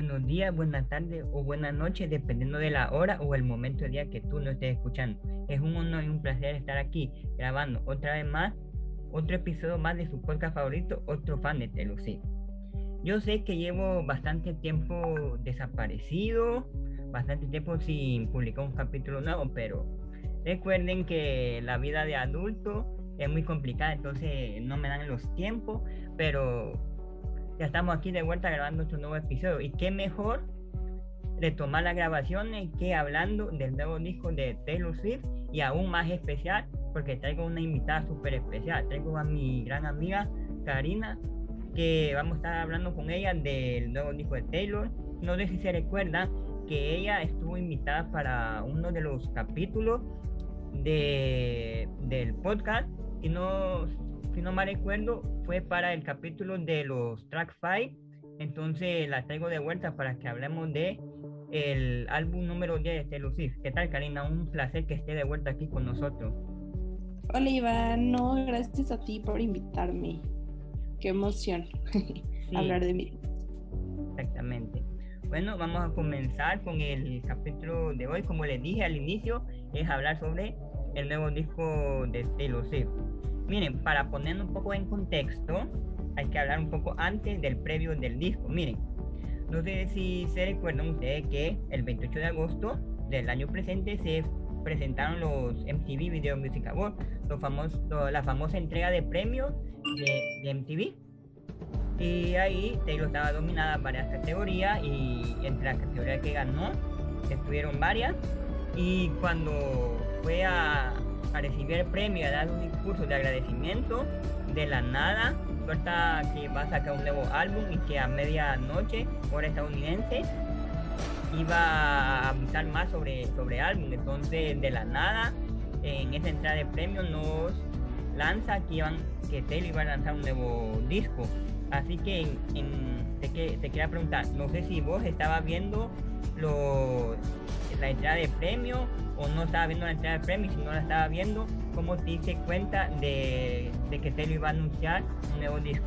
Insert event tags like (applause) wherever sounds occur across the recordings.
buenos días, buenas tardes o buenas noches, dependiendo de la hora o el momento del día que tú nos estés escuchando. Es un honor y un placer estar aquí grabando otra vez más, otro episodio más de su podcast favorito, otro fan de Telucid. Yo sé que llevo bastante tiempo desaparecido, bastante tiempo sin publicar un capítulo nuevo, pero recuerden que la vida de adulto es muy complicada, entonces no me dan los tiempos, pero ya estamos aquí de vuelta grabando otro nuevo episodio. Y qué mejor retomar las grabaciones que hablando del nuevo disco de Taylor Swift y aún más especial porque traigo una invitada súper especial. Traigo a mi gran amiga Karina que vamos a estar hablando con ella del nuevo disco de Taylor. No sé si se recuerda que ella estuvo invitada para uno de los capítulos de, del podcast y no si no mal recuerdo, fue para el capítulo de los track 5. Entonces la traigo de vuelta para que hablemos de el álbum número 10 de Lucif. ¿Qué tal, Karina? Un placer que esté de vuelta aquí con nosotros. Hola, Iván. No, gracias a ti por invitarme. Qué emoción (laughs) hablar de mí. Exactamente. Bueno, vamos a comenzar con el capítulo de hoy. Como les dije al inicio, es hablar sobre el nuevo disco de Taylor Swift. Miren, para poner un poco en contexto, hay que hablar un poco antes del previo del disco. Miren, no sé si se recuerdan ustedes que el 28 de agosto del año presente se presentaron los MTV Video Music Awards, la famosa entrega de premios de, MTV. Y ahí Taylor estaba dominada en varias categorías y entre las categorías que ganó estuvieron varias. Y cuando fue a, a recibir el premio, a dar un discurso de agradecimiento, de la nada, suelta que va a sacar un nuevo álbum y que a medianoche, hora estadounidense, iba a avisar más sobre, sobre álbum. Entonces, de la nada, en esa entrada de premio nos lanza que, iban, que Taylor iba a lanzar un nuevo disco. Así que te, te, quería preguntar, no sé si vos estabas viendo lo, la entrada de premio o no estaba viendo la entrada de premio, si no la estaba viendo, ¿cómo te diste cuenta de, de que Taylor iba a anunciar un nuevo disco?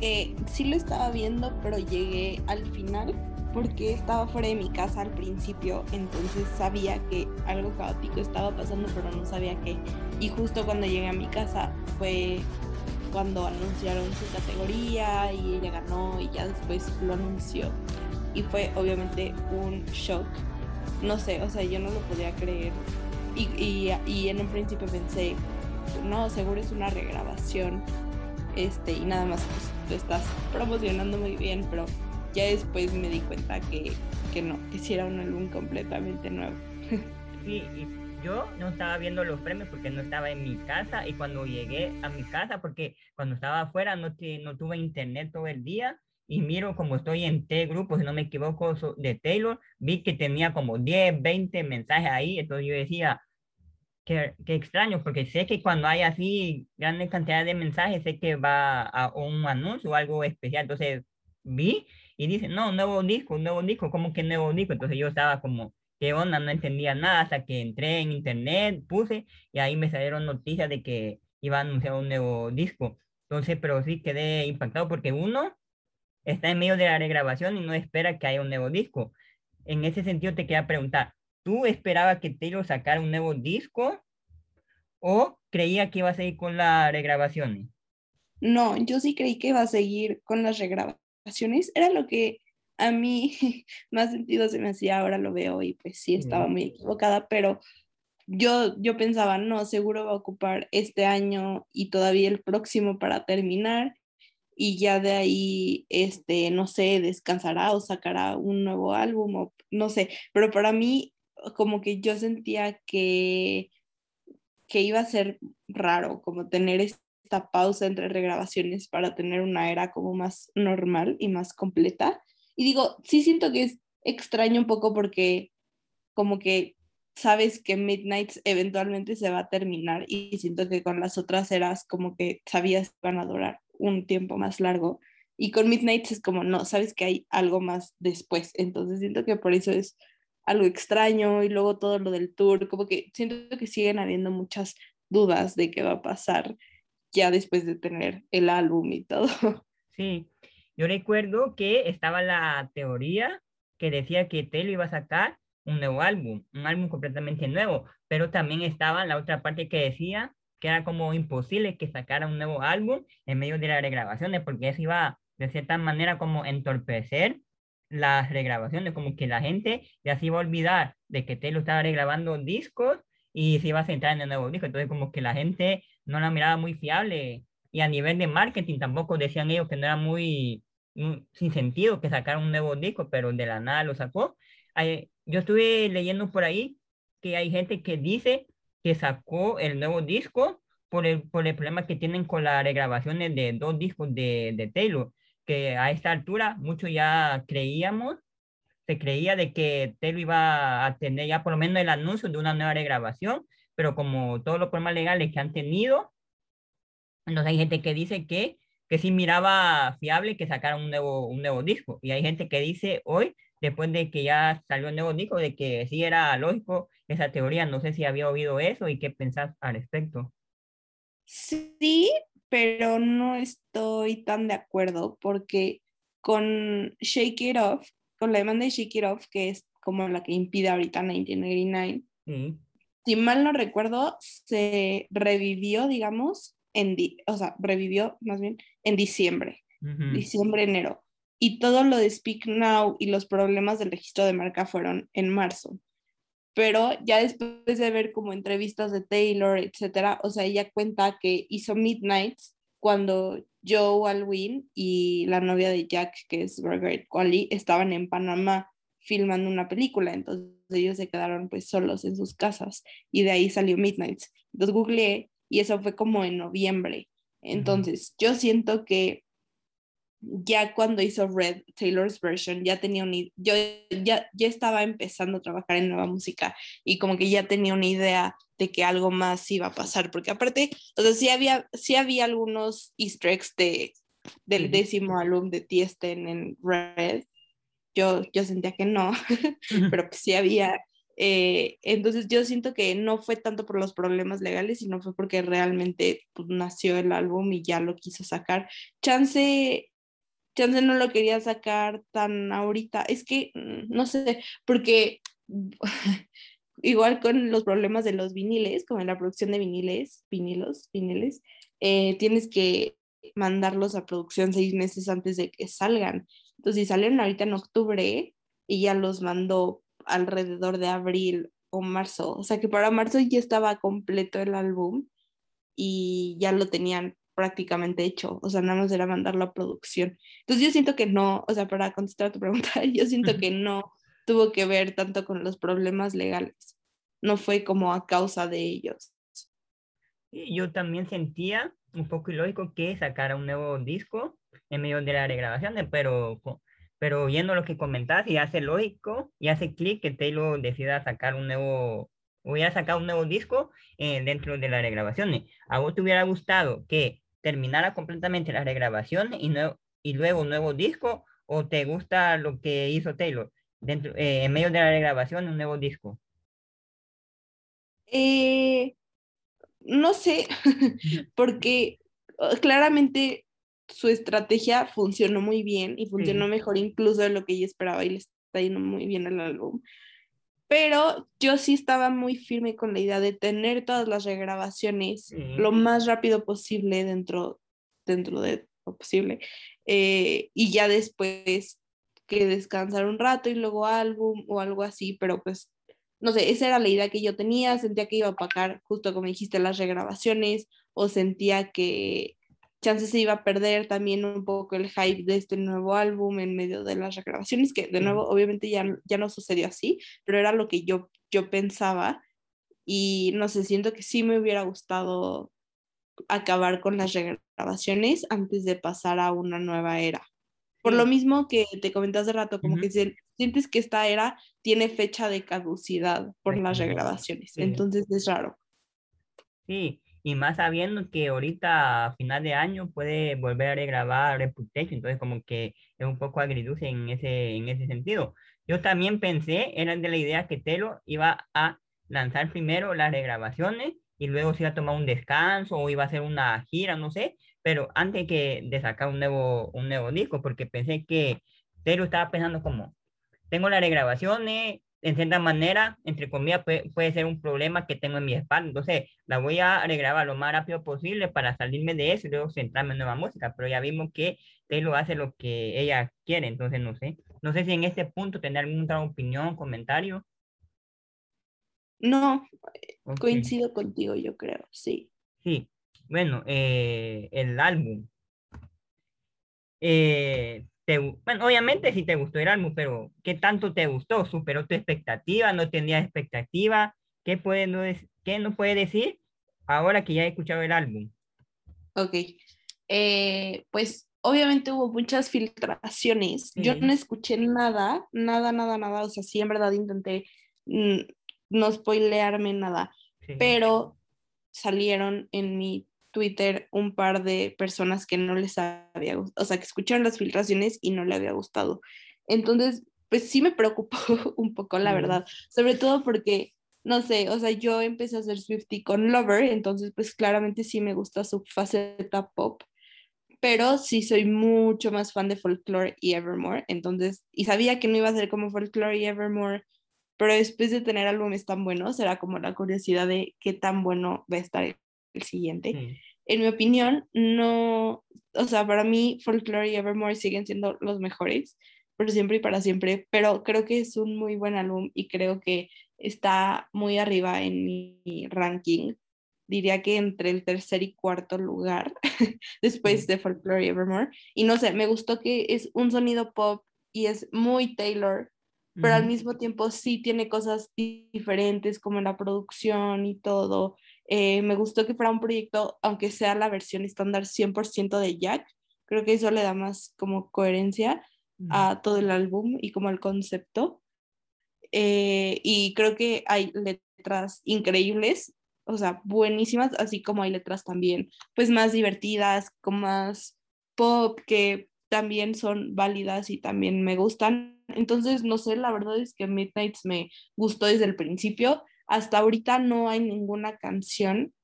Eh, sí lo estaba viendo, pero llegué al final porque estaba fuera de mi casa al principio, entonces sabía que algo caótico estaba pasando, pero no sabía qué. Y justo cuando llegué a mi casa fue cuando anunciaron su categoría y ella ganó y ya después lo anunció. Y fue obviamente un shock. No sé, o sea, yo no lo podía creer. Y, y, en un principio pensé, no, seguro es una regrabación. Este, y nada más, pues lo estás promocionando muy bien, pero ya después me di cuenta que, que no, que sí era un álbum completamente nuevo. (laughs) Sí, y yo no estaba viendo los premios porque no estaba en mi casa y cuando llegué a mi casa, porque cuando estaba afuera no, no tuve internet todo el día y miro como estoy en T grupo, si no me equivoco, de Taylor, vi que tenía como 10, 20 mensajes ahí, entonces yo decía, qué, qué extraño, porque sé que cuando hay así grandes cantidades de mensajes, sé que va a un anuncio o algo especial, entonces vi y dice, no, nuevo disco, nuevo disco, ¿cómo que nuevo disco? Entonces yo estaba como, qué onda, no entendía nada hasta que entré en internet, puse y ahí me salieron noticias de que iba a anunciar un nuevo disco. Entonces, pero sí quedé impactado porque uno está en medio de la regrabación y no espera que haya un nuevo disco. En ese sentido te quería preguntar, ¿tú esperabas que Taylor sacara un nuevo disco o creía que iba a seguir con las regrabaciones? No, yo sí creí que iba a seguir con las regrabaciones. Era lo que a mí (laughs) más sentido se me hacía, ahora lo veo y pues sí estaba muy equivocada, pero yo, yo pensaba, no, seguro va a ocupar este año y todavía el próximo para terminar y ya de ahí, este, no sé, descansará o sacará un nuevo álbum o no sé, pero para mí como que yo sentía que, que iba a ser raro, como tener esta pausa entre regrabaciones para tener una era como más normal y más completa. Y digo, sí siento que es extraño un poco porque como que sabes que Midnight eventualmente se va a terminar y siento que con las otras eras como que sabías que van a durar un tiempo más largo y con Midnight es como no, sabes que hay algo más después, entonces siento que por eso es algo extraño y luego todo lo del tour, como que siento que siguen habiendo muchas dudas de qué va a pasar ya después de tener el álbum y todo. (laughs) Sí, yo recuerdo que estaba la teoría que decía que Taylor iba a sacar un nuevo álbum, un álbum completamente nuevo, pero también estaba la otra parte que decía que era como imposible que sacara un nuevo álbum en medio de las regrabaciones, porque eso iba de cierta manera como entorpecer las regrabaciones, como que la gente ya se iba a olvidar de que Taylor estaba regrabando discos y se iba a centrar en el nuevo disco, entonces como que la gente no la miraba muy fiable y a nivel de marketing tampoco decían ellos que no era muy, sin sentido que sacara un nuevo disco, pero de la nada lo sacó. yo estuve leyendo por ahí que hay gente que dice que sacó el nuevo disco por el, por el problema que tienen con las regrabaciones de dos discos de, de Taylor, que a esta altura muchos ya creíamos, se creía de que Taylor iba a tener ya por lo menos el anuncio de una nueva regrabación, pero como todos los problemas legales que han tenido, entonces hay gente que dice que, que sí miraba fiable que sacara un nuevo, un nuevo disco, y hay gente que dice hoy después de que ya salió el nuevo disco, de que sí era lógico esa teoría. No sé si había oído eso y qué pensás al respecto. Sí, pero no estoy tan de acuerdo porque con Shake It Off, con la demanda de Shake It Off, que es como la que impide ahorita 1989, si mal no recuerdo, se revivió, digamos, en, o sea, revivió más bien en diciembre, diciembre, enero y todo lo de Speak Now y los problemas del registro de marca fueron en marzo. Pero ya después de ver como entrevistas de Taylor, etcétera, o sea, ella cuenta que hizo Midnights cuando Joe Alwyn y la novia de Jack, que es Margaret Qualley, estaban en Panamá filmando una película, entonces ellos se quedaron pues solos en sus casas y de ahí salió Midnights. Entonces googleé y eso fue como en noviembre. Entonces, yo siento que ya cuando hizo Red, Taylor's version, ya tenía un, yo ya, ya estaba empezando a trabajar en nueva música y como que ya tenía una idea de que algo más iba a pasar, porque aparte, o sea, sí había, sí había algunos easter eggs de, del décimo álbum de Tiesten en Red, yo, yo sentía que no, (laughs) pero pues sí había, eh, entonces yo siento que no fue tanto por los problemas legales, sino fue porque realmente pues, nació el álbum y ya lo quiso sacar. Chance chance no lo quería sacar tan ahorita. Es que, mm, no sé, porque (laughs) igual con los problemas de los viniles, como en la producción de viniles, vinilos, viniles, eh, tienes que mandarlos a producción seis meses antes de que salgan. Entonces, si salen ahorita en octubre y ya los mandó alrededor de abril o marzo, o sea que para marzo ya estaba completo el álbum y ya lo tenían prácticamente hecho, o sea, nada más era mandarlo a producción. Entonces yo siento que no, o sea, para contestar a tu pregunta, (laughs) yo siento que no tuvo que ver tanto con los problemas legales, no fue como a causa de ellos. Yo también sentía un poco ilógico que sacara un nuevo disco en medio de las regrabaciones, pero, pero viendo lo que comentas, y hace lógico y hace clic que Taylor decida sacar un nuevo hubiera sacado un nuevo disco eh, dentro de las regrabaciones. ¿A vos te hubiera gustado que terminara completamente la regrabación y, y luego un nuevo disco o te gusta lo que hizo Taylor dentro, eh, en medio de la regrabación un nuevo disco? Eh, no sé, (laughs) porque claramente su estrategia funcionó muy bien y funcionó mejor incluso de lo que yo esperaba y le está yendo muy bien el álbum pero yo sí estaba muy firme con la idea de tener todas las regrabaciones lo más rápido posible dentro, dentro de lo posible eh, y ya después que descansar un rato y luego álbum o algo así, pero pues no sé, esa era la idea que yo tenía, sentía que iba a pagar justo como dijiste las regrabaciones o sentía que chances se iba a perder también un poco el hype de este nuevo álbum en medio de las regrabaciones, que de nuevo obviamente ya, ya no sucedió así, pero era lo que yo, yo pensaba y no sé, siento que sí me hubiera gustado acabar con las regrabaciones antes de pasar a una nueva era. Por lo mismo que te comenté hace rato, como que sientes que esta era tiene fecha de caducidad por las regrabaciones, entonces es raro. Sí, y más sabiendo que ahorita a final de año puede volver a grabar Reputation, entonces como que es un poco agridulce en ese, en ese sentido. Yo también pensé, era de la idea que Telo iba a lanzar primero las regrabaciones y luego se iba a tomar un descanso o iba a hacer una gira, no sé, pero antes que de sacar un nuevo, un nuevo disco, porque pensé que Taylor estaba pensando como, tengo las regrabaciones, en cierta manera, entre comillas, puede, ser un problema que tengo en mi espalda. Entonces, la voy a regrabar lo más rápido posible para salirme de eso y luego centrarme en nueva música. Pero ya vimos que Taylor hace lo que ella quiere, entonces no sé. No sé si en este punto tener alguna opinión, comentario. No, coincido contigo, yo creo, sí. Sí, bueno, eh, el álbum. Eh, bueno, obviamente sí te gustó el álbum, pero ¿qué tanto te gustó? ¿Superó tu expectativa? ¿No tenía expectativa? ¿Qué, puede, no ¿Qué no puede decir ahora que ya he escuchado el álbum? Ok, eh, pues obviamente hubo muchas filtraciones. Yo no escuché nada, nada, nada, nada. O sea, sí, en verdad intenté mm, no spoilearme nada, pero salieron en mi Twitter un par de personas que no les había gustado, o sea, que escucharon las filtraciones y no le había gustado. Entonces, pues sí me preocupó (laughs) un poco, la verdad, sobre todo porque, no sé, o sea, yo empecé a hacer Swifty con Lover, entonces pues claramente sí me gusta su faceta pop, pero sí soy mucho más fan de Folklore y Evermore, entonces, y sabía que no iba a ser como Folklore y Evermore, pero después de tener álbumes tan buenos, era como la curiosidad de qué tan bueno va a estar el siguiente. En mi opinión, no, o sea, para mí Folklore y Evermore siguen siendo los mejores, por siempre y para siempre, pero creo que es un muy buen álbum y creo que está muy arriba en mi ranking. Diría que entre el tercer y cuarto lugar (laughs) después de Folklore y Evermore. Y no sé, me gustó que es un sonido pop y es muy Taylor, pero al mismo tiempo sí tiene cosas diferentes como la producción y todo. Eh, me gustó que fuera un proyecto, aunque sea la versión estándar 100% de Jack, creo que eso le da más como coherencia a todo el álbum y como el concepto. Eh, y creo que hay letras increíbles, o sea, buenísimas, así como hay letras también, pues más divertidas, con más pop, que también son válidas y también me gustan. Entonces, no sé, la verdad es que Midnights me gustó desde el principio hasta ahorita no hay ninguna canción,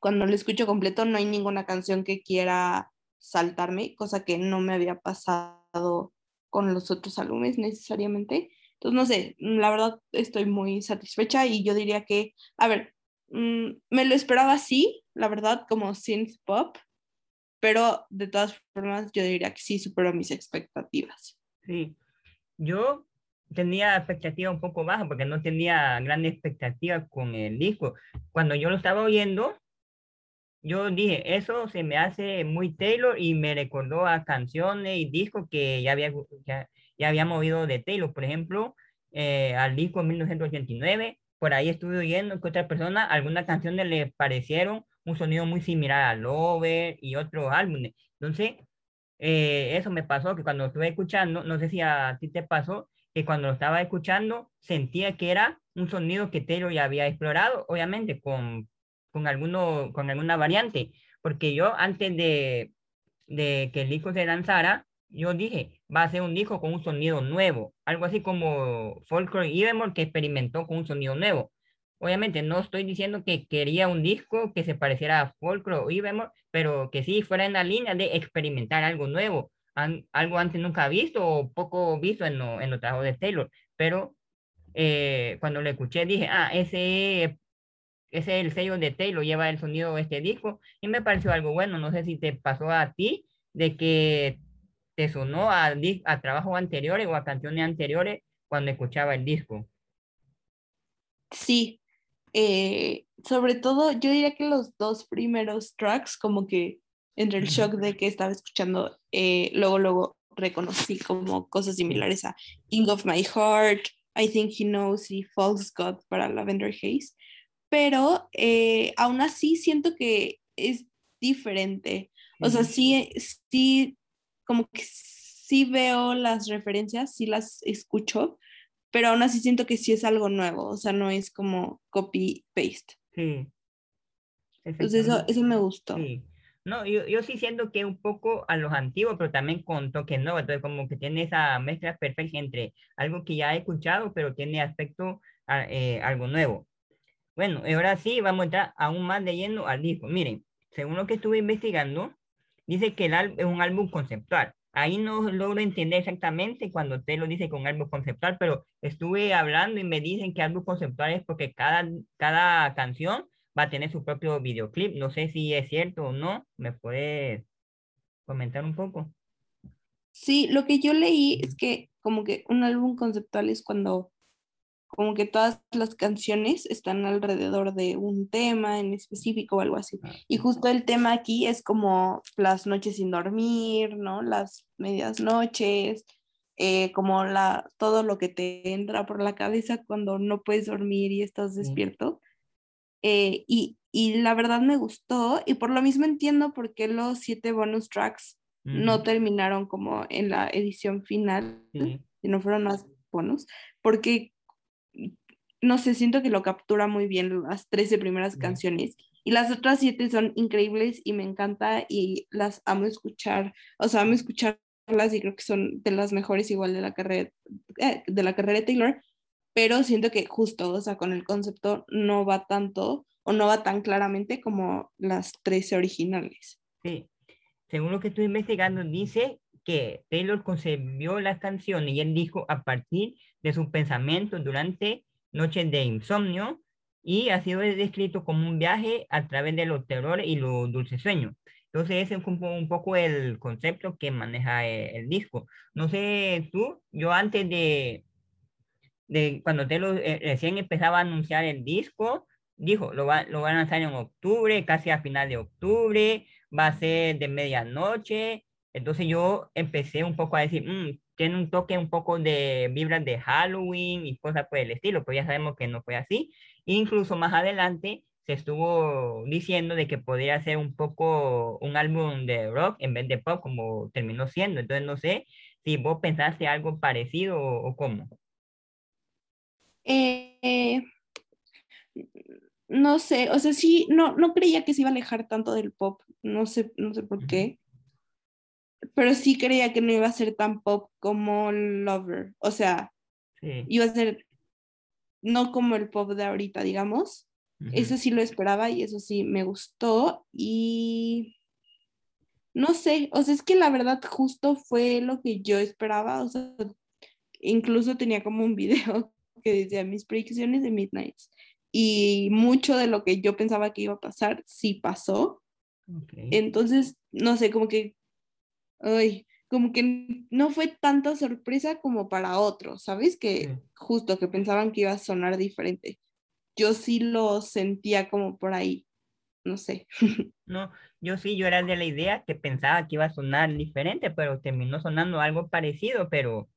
cuando lo escucho completo, no hay ninguna canción que quiera saltarme, cosa que no me había pasado con los otros álbumes necesariamente. Entonces, no sé, la verdad estoy muy satisfecha y yo diría que, a ver, mm, me lo esperaba así, la verdad, como synth pop, pero de todas formas yo diría que sí superó mis expectativas. Sí, yo tenía expectativa un poco baja porque no tenía gran expectativa con el disco. Cuando yo lo estaba oyendo, yo dije, eso se me hace muy Taylor y me recordó a canciones y discos que ya había, ya, ya había movido de Taylor. Por ejemplo, eh, al disco 1989, por ahí estuve oyendo que otras personas, algunas canciones le parecieron un sonido muy similar a Lover y otros álbumes. Entonces, eh, eso me pasó que cuando estuve escuchando, no sé si a ti te pasó, que cuando lo estaba escuchando sentía que era un sonido que Taylor ya había explorado, obviamente con, con, alguno, con alguna variante, porque yo antes de, de que el disco se lanzara, yo dije, va a ser un disco con un sonido nuevo, algo así como Folklore Evermore que experimentó con un sonido nuevo. Obviamente no estoy diciendo que quería un disco que se pareciera a Folklore o Evermore, pero que sí fuera en la línea de experimentar algo nuevo, algo antes nunca visto o poco visto en, lo, en los trabajos de Taylor, pero eh, cuando lo escuché dije, ah, ese, ese es el sello de Taylor, lleva el sonido de este disco y me pareció algo bueno, no sé si te pasó a ti de que te sonó a, a trabajos anteriores o a canciones anteriores cuando escuchaba el disco. Sí, eh, sobre todo yo diría que los dos primeros tracks como que entre el shock de que estaba escuchando, eh, luego, luego reconocí como cosas similares a King of My Heart, I Think He Knows y False God para Lavender Haze, pero eh, aún así siento que es diferente. O sea, sí, sí, como que sí veo las referencias, sí las escucho, pero aún así siento que sí es algo nuevo, o sea, no es como copy-paste. Sí. Entonces eso, eso me gustó. Sí. No, yo, yo sí siento que un poco a los antiguos, pero también con toques nuevos. Entonces, como que tiene esa mezcla perfecta entre algo que ya he escuchado, pero tiene aspecto a, eh, algo nuevo. Bueno, ahora sí vamos a entrar aún más lleno al disco. Miren, según lo que estuve investigando, dice que el es un álbum conceptual. Ahí no logro entender exactamente cuando usted lo dice con álbum conceptual, pero estuve hablando y me dicen que álbum conceptual es porque cada, cada canción va a tener su propio videoclip. No sé si es cierto o no. ¿Me puede comentar un poco? Sí, lo que yo leí es que como que un álbum conceptual es cuando como que todas las canciones están alrededor de un tema en específico o algo así. Ah, y justo el tema aquí es como las noches sin dormir, ¿no? Las medias noches, eh, como la, todo lo que te entra por la cabeza cuando no puedes dormir y estás despierto. Eh, y, y, la verdad me gustó y por lo mismo entiendo por qué los siete bonus tracks no terminaron como en la edición final, y no fueron más bonus, porque no sé, siento que lo captura muy bien las 13 primeras canciones y las otras siete son increíbles y me encanta y las amo escuchar, o sea, amo escucharlas y creo que son de las mejores igual de la carrera, eh, de la carrera de Taylor, pero siento que justo, o sea, con el concepto no va tanto o no va tan claramente como las 13 originales. Sí, según lo que estoy investigando, dice que Taylor concebió las canciones y él dijo a partir de sus pensamientos durante noches de insomnio y ha sido descrito como un viaje a través de los terrores y los dulces sueños. Entonces ese es un, poco el concepto que maneja eh, el, disco. No sé tú, yo antes de, de cuando te lo, eh, recién empezaba a anunciar el disco, dijo, lo, va, lo van a lanzar en octubre, casi a final de octubre, va a ser de medianoche. Entonces yo empecé un poco a decir, mm, tiene un toque un poco de vibras de Halloween y cosas por el estilo, pero ya sabemos que no fue así. Incluso más adelante se estuvo diciendo de que podría ser un poco un álbum de rock en vez de pop como terminó siendo. Entonces no sé si vos pensaste algo parecido o, cómo. Eh, no sé, o sea, sí, no, no creía que se iba a alejar tanto del pop, no sé, no sé por qué pero sí creía que no iba a ser tan pop como Lover. O sea, iba a ser no como el pop de ahorita, digamos. Eso sí lo esperaba y eso sí me gustó. Y no sé, o sea, es que la verdad justo fue lo que yo esperaba. O sea, incluso tenía como un (laughs) video que decía mis predicciones de Midnights. Y mucho de lo que yo pensaba que iba a pasar, sí pasó. Entonces, no sé, como que ay, como que no fue tanta sorpresa como para otros, ¿sabes? Que justo que pensaban que iba a sonar diferente. Yo sí lo sentía como por ahí, no sé. (laughs) No, yo sí, yo era de la idea que pensaba que iba a sonar diferente, pero terminó sonando algo parecido, pero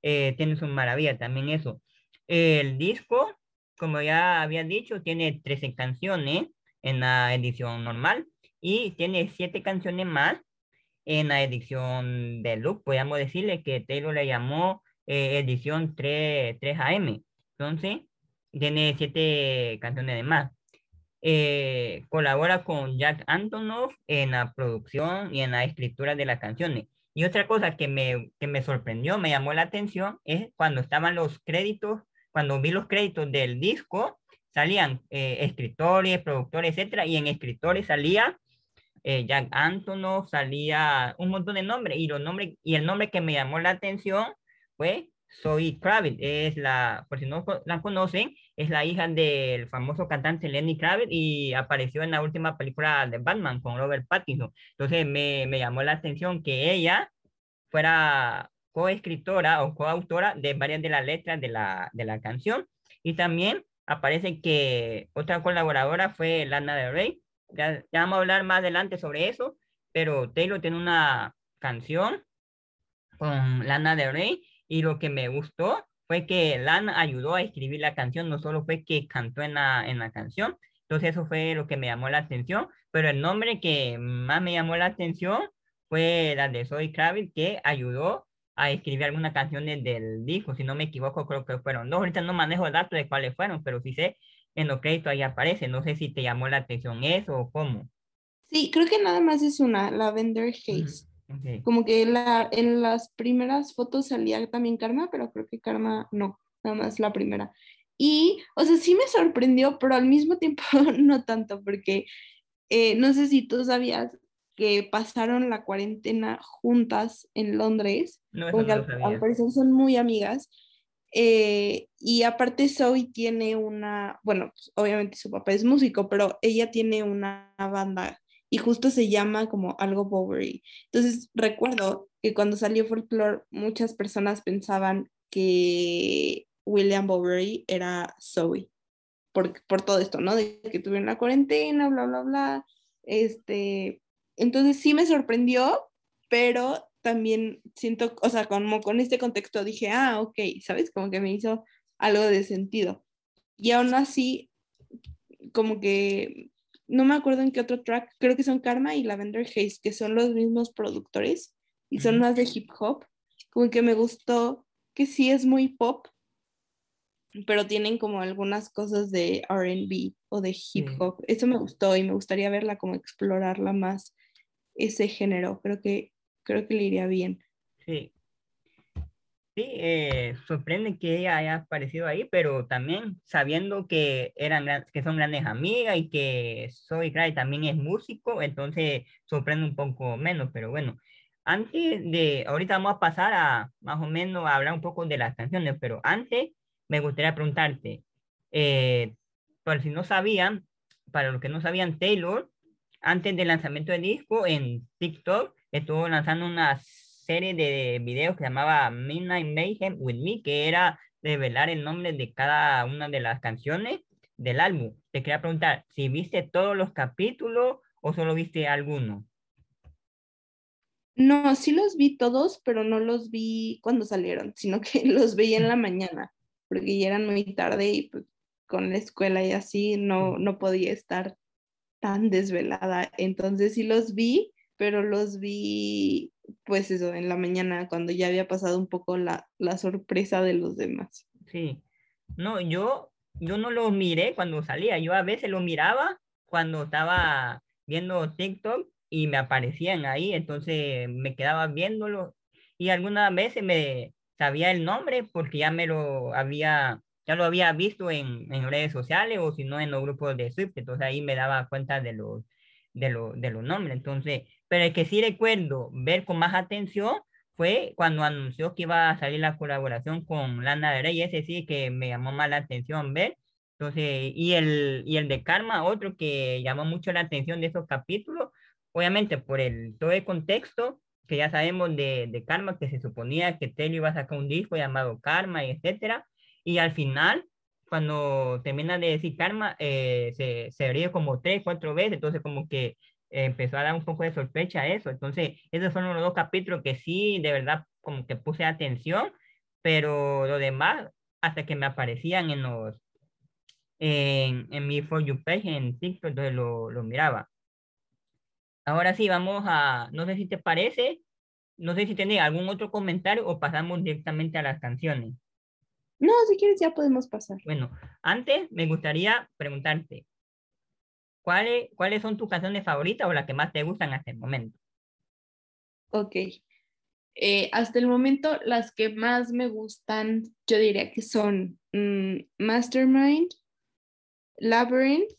eh, tiene su maravilla también eso. El disco, como ya había dicho, tiene 13 canciones en la edición normal y tiene 7 canciones más en la edición de Look, podríamos decirle que Taylor le llamó eh, edición 3, 3AM. Entonces, tiene siete canciones de más. Eh, colabora con Jack Antonoff en la producción y en la escritura de las canciones. Y otra cosa que me, que me sorprendió, me llamó la atención, es cuando estaban los créditos, cuando vi los créditos del disco, salían eh, escritores, productores, etcétera, y en escritores salía eh, Jack Antonoff, salía un montón de nombres y los nombres y el nombre que me llamó la atención fue Zoe Kravitz, es la, por si no la conocen, es la hija del famoso cantante Lenny Kravitz y apareció en la última película de Batman con Robert Pattinson. Entonces me, me llamó la atención que ella fuera coescritora o coautora de varias de las letras de la, de la canción. Y también aparece que otra colaboradora fue Lana Del Rey. Ya, vamos a hablar más adelante sobre eso, pero Taylor tiene una canción con Lana Del Rey y lo que me gustó fue que Lana ayudó a escribir la canción, no solo fue que cantó en la, en la canción, entonces eso fue lo que me llamó la atención, pero el nombre que más me llamó la atención fue la de Zoe Kravitz, que ayudó a escribir algunas canciones del disco, si no me equivoco, creo que fueron dos, ahorita no manejo datos de cuáles fueron, pero sí sé en los créditos ahí aparece. No sé si te llamó la atención eso o cómo. Sí, creo que nada más es una, Lavender Haze. Como que la, en las primeras fotos salía también Karma, pero creo que Karma no, nada más la primera. Y, o sea, sí me sorprendió, pero al mismo tiempo (laughs) no tanto, porque eh, no sé si tú sabías que pasaron la cuarentena juntas en Londres. No, eso Como que no al, al parecer son muy amigas. Eh, y aparte Zoe tiene una, bueno, pues, obviamente su papá es músico, pero ella tiene una banda y justo se llama como algo Bowery. Entonces recuerdo que cuando salió Folklore muchas personas pensaban que William Bowery era Zoe por, por todo esto, ¿no? De que tuvieron la cuarentena, bla, bla, bla. Este, entonces sí me sorprendió, pero también siento, o sea, como con este contexto dije, ah, ok, ¿sabes? Como que me hizo algo de sentido. Y aún así, como que no me acuerdo en qué otro track, creo que son Karma y Lavender Haze, que son los mismos productores y son más de hip hop. Como que me gustó que sí es muy pop, pero tienen como algunas cosas de RB o de hip Sí. hop. Eso me gustó y me gustaría verla como explorarla más ese género. Creo que creo que le iría bien. Sí. Sí, eh, sorprende que ella haya aparecido ahí, pero también sabiendo que eran que son grandes amigas y que Zoe Kravitz también es músico, entonces sorprende un poco menos, pero bueno. Antes de, ahorita vamos a pasar a más o menos a hablar un poco de las canciones, pero antes me gustaría preguntarte, eh, por si no sabían, para los que no sabían, Taylor, antes del lanzamiento del disco en TikTok, estuvo lanzando una serie de videos que llamaba Midnight Mayhem with Me, que era revelar el nombre de cada una de las canciones del álbum. Te quería preguntar si viste todos los capítulos o solo viste alguno. No, sí los vi todos, pero no los vi cuando salieron, sino que (laughs) los veía en la mañana, porque ya eran muy tarde y pues, con la escuela y así no, no podía estar tan desvelada. Entonces sí los vi, pero los vi pues eso, en la mañana, cuando ya había pasado un poco la, la sorpresa de los demás. Sí. No, yo, yo no lo miré cuando salía. Yo a veces lo miraba cuando estaba viendo TikTok y me aparecían ahí, entonces me quedaba viéndolo y algunas veces me sabía el nombre porque ya me lo había, ya lo había visto en, en redes sociales o si no en los grupos de Swift, entonces ahí me daba cuenta de los, de, lo, de los nombres. Entonces, pero el que sí recuerdo ver con más atención fue cuando anunció que iba a salir la colaboración con Lana del Rey, ese sí que me llamó más la atención ver. Entonces, y el, y el de Karma, otro que llamó mucho la atención de esos capítulos, obviamente por el, todo el contexto que ya sabemos de, de Karma, que se suponía que Telly iba a sacar un disco llamado Karma, y etcétera, y al final, cuando termina de decir Karma, eh, se, se ríe como tres, cuatro veces, entonces como que empezó a dar un poco de sospecha a eso. Entonces, esos fueron los dos capítulos que sí, de verdad, como que puse atención, pero lo demás, hasta que me aparecían en los, en, en mi For You page en TikTok, entonces lo, lo miraba. Ahora sí, vamos a, no sé si te parece, no sé si tenés algún otro comentario o pasamos directamente a las canciones. No, si quieres ya podemos pasar. Bueno, antes me gustaría preguntarte, ¿cuáles, ¿cuáles son tus canciones favoritas o las que más te gustan hasta el momento? Ok. Eh, hasta el momento, las que más me gustan, yo diría que son mm, Mastermind, Labyrinth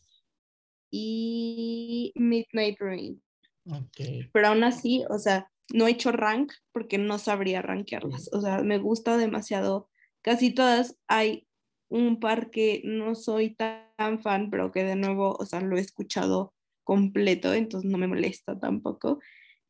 y Midnight Rain. Ok. Pero aún así, o sea, no he hecho rank porque no sabría rankearlas. O sea, me gusta demasiado. Casi todas hay un par que no soy tan fan, pero que de nuevo, o sea, lo he escuchado completo, entonces no me molesta tampoco.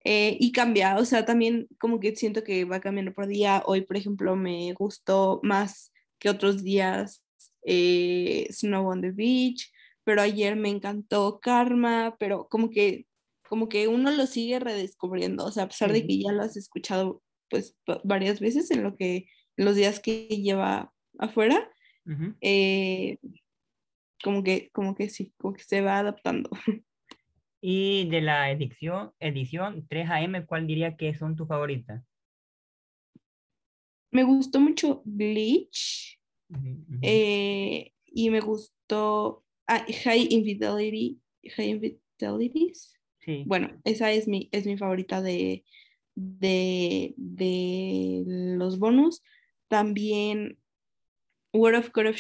Eh, y cambia, o sea, también como que siento que va cambiando por día. Hoy, por ejemplo, me gustó más que otros días eh, Snow on the Beach, pero ayer me encantó Karma, pero como que, como que uno lo sigue redescubriendo, o sea, a pesar de que ya lo has escuchado pues va- varias veces en lo que, los días que lleva afuera, eh, como que, como que sí, como que se va adaptando. (laughs) Y de la edición, edición 3 AM, ¿cuál diría que son tus favoritas? Me gustó mucho Bleach. Eh, y me gustó ah, High Infidelity, High Infidelities. sí. Bueno, esa es mi, es mi favorita de, de, de los bonus. También Word of God of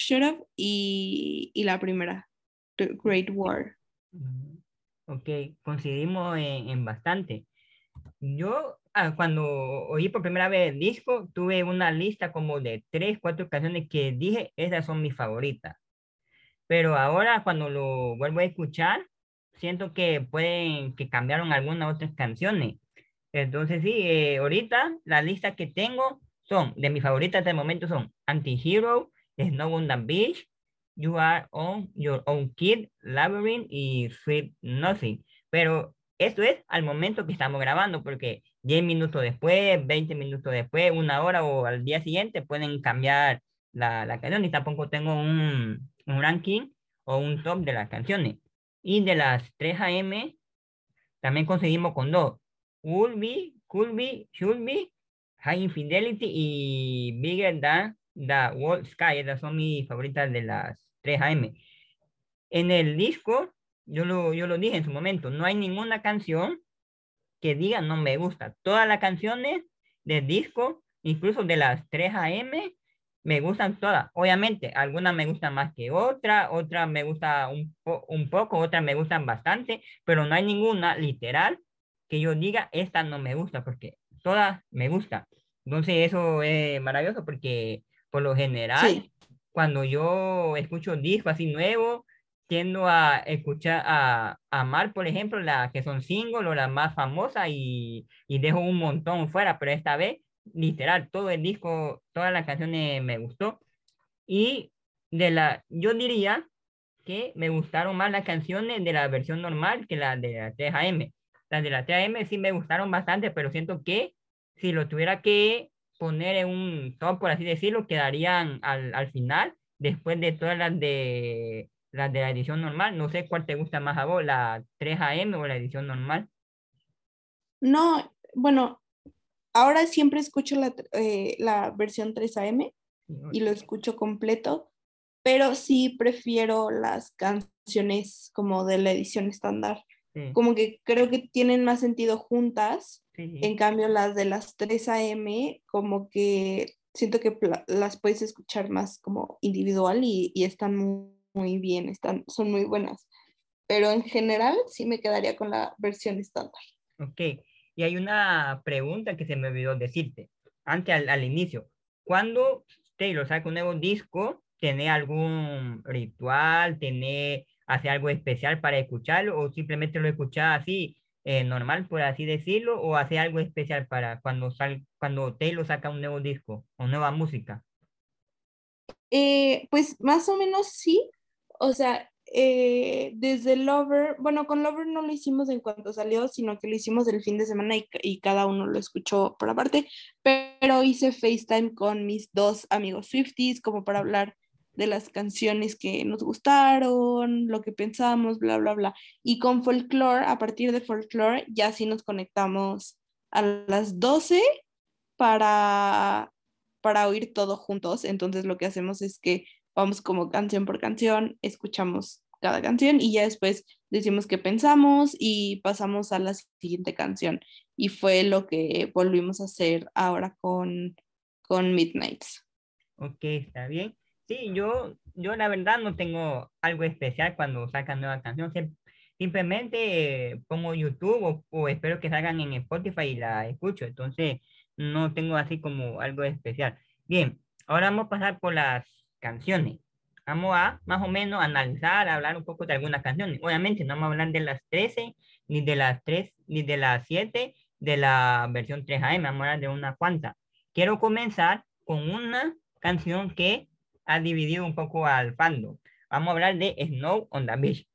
y, y la primera, The Great War. Ok, coincidimos en, bastante. Yo, ah, cuando oí por primera vez el disco, tuve una lista como de tres, cuatro canciones que dije, esas son mis favoritas. Pero ahora, cuando lo vuelvo a escuchar, siento que pueden, que cambiaron algunas otras canciones. Entonces, sí, eh, ahorita la lista que tengo son, de mis favoritas de momento son Anti-Hero, Snow on the Beach, You Are On Your Own Kid, Labyrinth y Sweet Nothing. Pero esto es al momento que estamos grabando, porque 10 minutos después, 20 minutos después, una hora o al día siguiente pueden cambiar la, la canción y tampoco tengo un, un ranking o un top de las canciones. Y de las 3 AM, también conseguimos con dos. Will be, could be, should be, High Infidelity y Bigger Than The World Sky. Esas son mis favoritas de las 3 AM. En el disco, yo lo, yo lo dije en su momento, no hay ninguna canción que diga no me gusta. Todas las canciones del disco, incluso de las 3 AM, me gustan todas. Obviamente, algunas me gustan más que otras, otras me gustan un, un poco, otras me gustan bastante, pero no hay ninguna literal que yo diga esta no me gusta, porque todas me gustan. Entonces eso es maravilloso porque por lo general, cuando yo escucho un disco así nuevo, tiendo a escuchar, a, amar, por ejemplo, las que son singles o las más famosas y, y dejo un montón fuera, pero esta vez, literal, todo el disco, todas las canciones me gustó. Y de la, yo diría que me gustaron más las canciones de la versión normal que las de la 3AM. Las de la 3AM sí me gustaron bastante, pero siento que si lo tuviera que poner en un top, por así decirlo, quedarían al, al final, después de todas las de, las de la edición normal. No sé cuál te gusta más a vos, la 3AM o la edición normal. No, bueno, ahora siempre escucho la, eh, la versión 3AM y lo escucho completo, pero sí prefiero las canciones como de la edición estándar. Como que creo que tienen más sentido juntas en cambio, las de las 3 AM, como que siento que las puedes escuchar más como individual y, están muy, bien, están, son muy buenas. Pero en general sí me quedaría con la versión estándar. Ok, y hay una pregunta que se me olvidó decirte antes al, al inicio. ¿Cuándo Taylor saca un nuevo disco, tiene algún ritual, tiene, hace algo especial para escucharlo o simplemente lo escucha así eh, normal, por así decirlo, o hace algo especial para cuando, sal, cuando Taylor saca un nuevo disco o nueva música? Eh, pues más o menos sí, o sea, eh, desde Lover, bueno, con Lover no lo hicimos en cuanto salió, sino que lo hicimos el fin de semana y, cada uno lo escuchó por aparte, pero hice FaceTime con mis dos amigos Swifties como para hablar de las canciones que nos gustaron, lo que pensamos, bla, bla, bla. Y con folklore, a partir de folklore, ya sí nos conectamos a las 12 para, para oír todo juntos. Entonces lo que hacemos es que vamos como canción por canción, escuchamos cada canción y ya después decimos qué pensamos y pasamos a la siguiente canción. Y fue lo que volvimos a hacer ahora con, con Midnights. Ok, está bien. Sí, yo, yo la verdad no tengo algo especial cuando sacan nueva canción. Simplemente pongo YouTube o, espero que salgan en Spotify y la escucho. Entonces, no tengo así como algo especial. Bien, ahora vamos a pasar por las canciones. Vamos a más o menos analizar, hablar un poco de algunas canciones. Obviamente no vamos a hablar de las 13, ni de las 3, ni de las 7 de la versión 3AM. Vamos a hablar de una cuanta. Quiero comenzar con una canción que ha dividido un poco al fandom. Vamos a hablar de Snow on the Beach.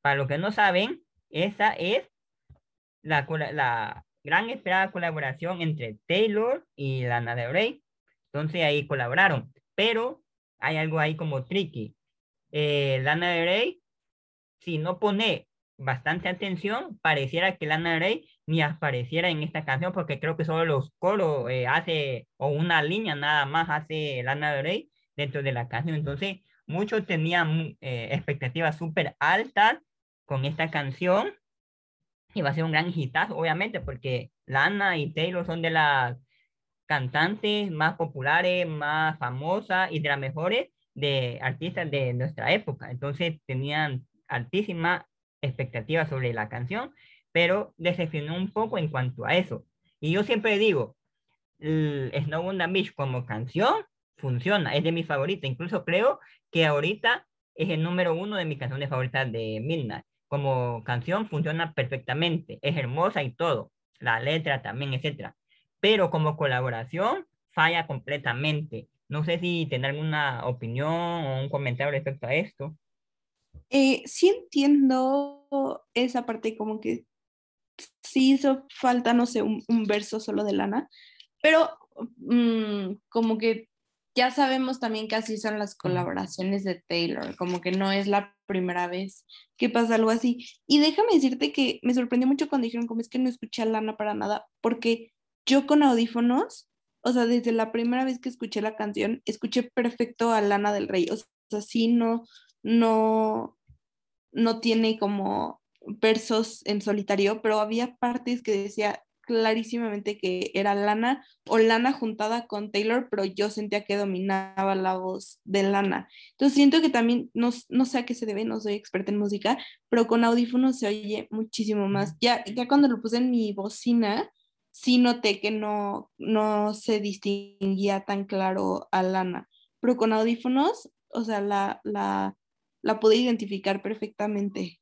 Para los que no saben, esa es la, la gran esperada colaboración entre Taylor y Lana Del Rey. Entonces ahí colaboraron. Pero hay algo ahí como tricky. Eh, Lana Del Rey, si no pone bastante atención, pareciera que Lana Del Rey ni apareciera en esta canción porque creo que solo los coros eh, hace o una línea nada más hace Lana Del Rey dentro de la canción. Entonces, muchos tenían eh, expectativas súper altas con esta canción. Y va a ser un gran hitazo, obviamente, porque Lana y Taylor son de las cantantes más populares, más famosas y de las mejores de artistas de nuestra época. Entonces, tenían altísimas expectativas sobre la canción, pero decepcionó un poco en cuanto a eso. Y yo siempre digo, Snow on the Beach como canción funciona, es de mi favorita. Incluso creo que ahorita es el número uno de mis canciones favoritas de Midnight. Como canción funciona perfectamente, es hermosa y todo, la letra también, etcétera. Pero como colaboración falla completamente. No sé si tendrá alguna opinión o un comentario respecto a esto. Eh, sí entiendo esa parte como que sí hizo falta, no sé, un, verso solo de Lana, pero mm, como que ya sabemos también que así son las colaboraciones de Taylor, como que no es la primera vez que pasa algo así. Y déjame decirte que me sorprendió mucho cuando dijeron como es que no escuché a Lana para nada, porque yo con audífonos, o sea, desde la primera vez que escuché la canción, escuché perfecto a Lana del Rey, o sea, sí no, no, no tiene como versos en solitario, pero había partes que decía clarísimamente que era Lana o Lana juntada con Taylor, pero yo sentía que dominaba la voz de Lana. Entonces siento que también, no, no sé a qué se debe, no soy experta en música, pero con audífonos se oye muchísimo más. Ya, ya cuando lo puse en mi bocina, sí noté que no, no se distinguía tan claro a Lana, pero con audífonos, o sea, la, la, la pude identificar perfectamente.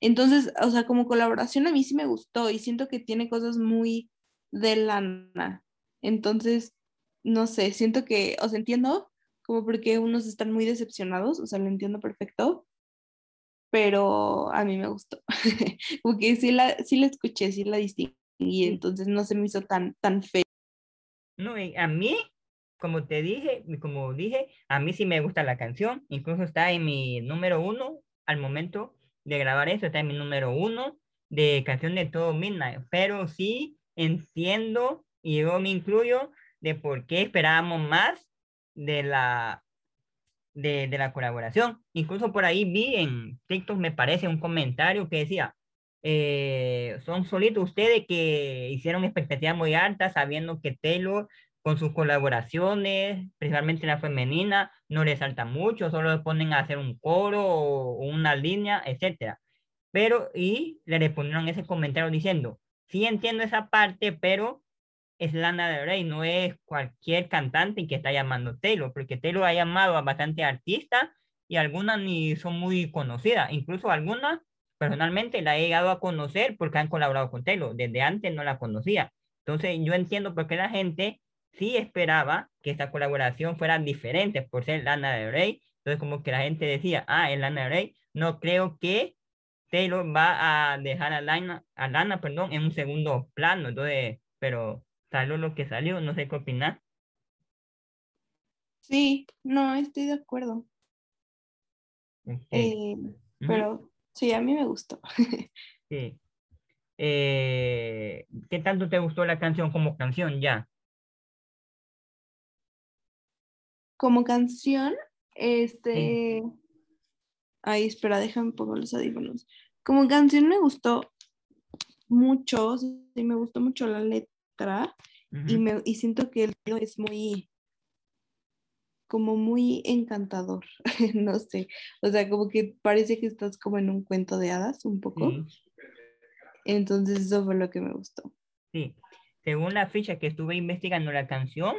Entonces, o sea, como colaboración a mí sí me gustó y siento que tiene cosas muy de lana. Entonces, no sé, siento que, o sea, entiendo como porque unos están muy decepcionados, o sea, lo entiendo perfecto, pero a mí me gustó. (laughs) porque sí la, sí la escuché, sí la distinguí, entonces no se me hizo tan, tan feo. No, a mí, como te dije, como dije, a mí sí me gusta la canción, incluso está en mi número uno al momento de grabar eso, está en mi número uno de canción de todo Midnight, pero sí entiendo y yo me incluyo de por qué esperábamos más de la de, de, la colaboración. Incluso por ahí vi en TikTok, me parece, un comentario que decía, eh, son solitos ustedes que hicieron expectativas muy altas sabiendo que Taylor con sus colaboraciones, principalmente la femenina, no le salta mucho, solo le ponen a hacer un coro o una línea, etcétera. Pero, y le respondieron ese comentario diciendo, sí entiendo esa parte, pero es Lana del Rey, no es cualquier cantante que está llamando Taylor, porque Taylor ha llamado a bastante artistas y algunas ni son muy conocidas, incluso algunas personalmente la he llegado a conocer porque han colaborado con Taylor, desde antes no la conocía. Entonces yo entiendo por qué la gente sí esperaba que esta colaboración fuera diferente por ser Lana del Rey. Entonces, como que la gente decía, ah, es Lana del Rey, no creo que Taylor va a dejar a Lana, a Lana perdón, en un segundo plano. Entonces, pero salió lo que salió, no sé qué opinar. Sí, no, estoy de acuerdo. Eh, pero sí, a mí me gustó. (laughs) sí. Eh, ¿Qué tanto te gustó la canción como canción ya? Como canción, este... Ay, espera, déjame poner los audífonos. Como canción me gustó mucho, sí, me gustó mucho la letra y, me, y siento que el es muy, como muy encantador, (laughs) no sé, o sea, como que parece que estás como en un cuento de hadas un poco. Entonces eso fue lo que me gustó. Sí, según la ficha que estuve investigando la canción,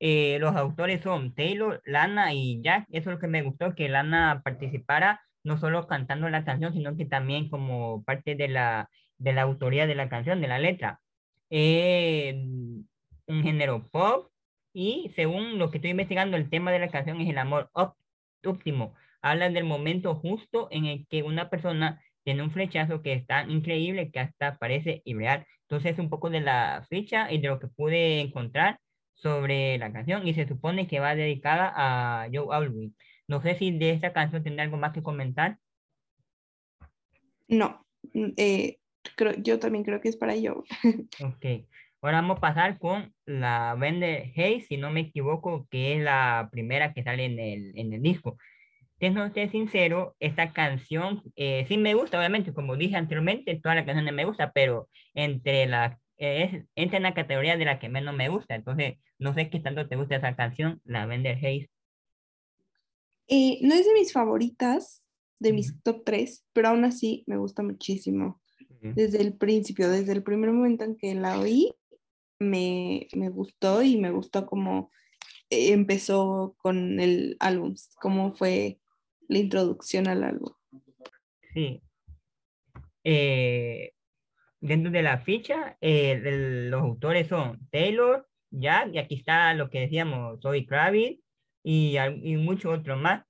eh, los autores son Taylor, Lana y Jack. Eso es lo que me gustó, que Lana participara no solo cantando la canción, sino que también como parte de la, de la autoría de la canción, de la letra. Eh, un género pop y según lo que estoy investigando, el tema de la canción es el amor óptimo. Habla del momento justo en el que una persona tiene un flechazo que es tan increíble que hasta parece irreal. Entonces, un poco de la ficha y de lo que pude encontrar sobre la canción y se supone que va dedicada a Joe Alwyn. No sé si de esta canción tendrá algo más que comentar. No, mm, eh, creo, yo también creo que es para Joe. (laughs) ok, ahora vamos a pasar con la Vende Hey, si no me equivoco, que es la primera que sale en el, en el disco. Siendo ser sincero, esta canción eh, sí me gusta, obviamente, como dije anteriormente, todas las canciones me gusta, pero entre las es, entra en la categoría de la que menos me gusta. Entonces, no sé qué tanto te gusta esa canción, la Vender Hayes. Eh, no es de mis favoritas, de mis top 3, pero aún así me gusta muchísimo. Desde el principio, desde el primer momento en que la oí, me, me gustó y me gustó cómo empezó con el álbum, cómo fue la introducción al álbum. Sí. Eh, dentro de la ficha, eh, los autores son Taylor, Jack, y aquí está lo que decíamos, Zoe Kravitz y, y muchos otros más.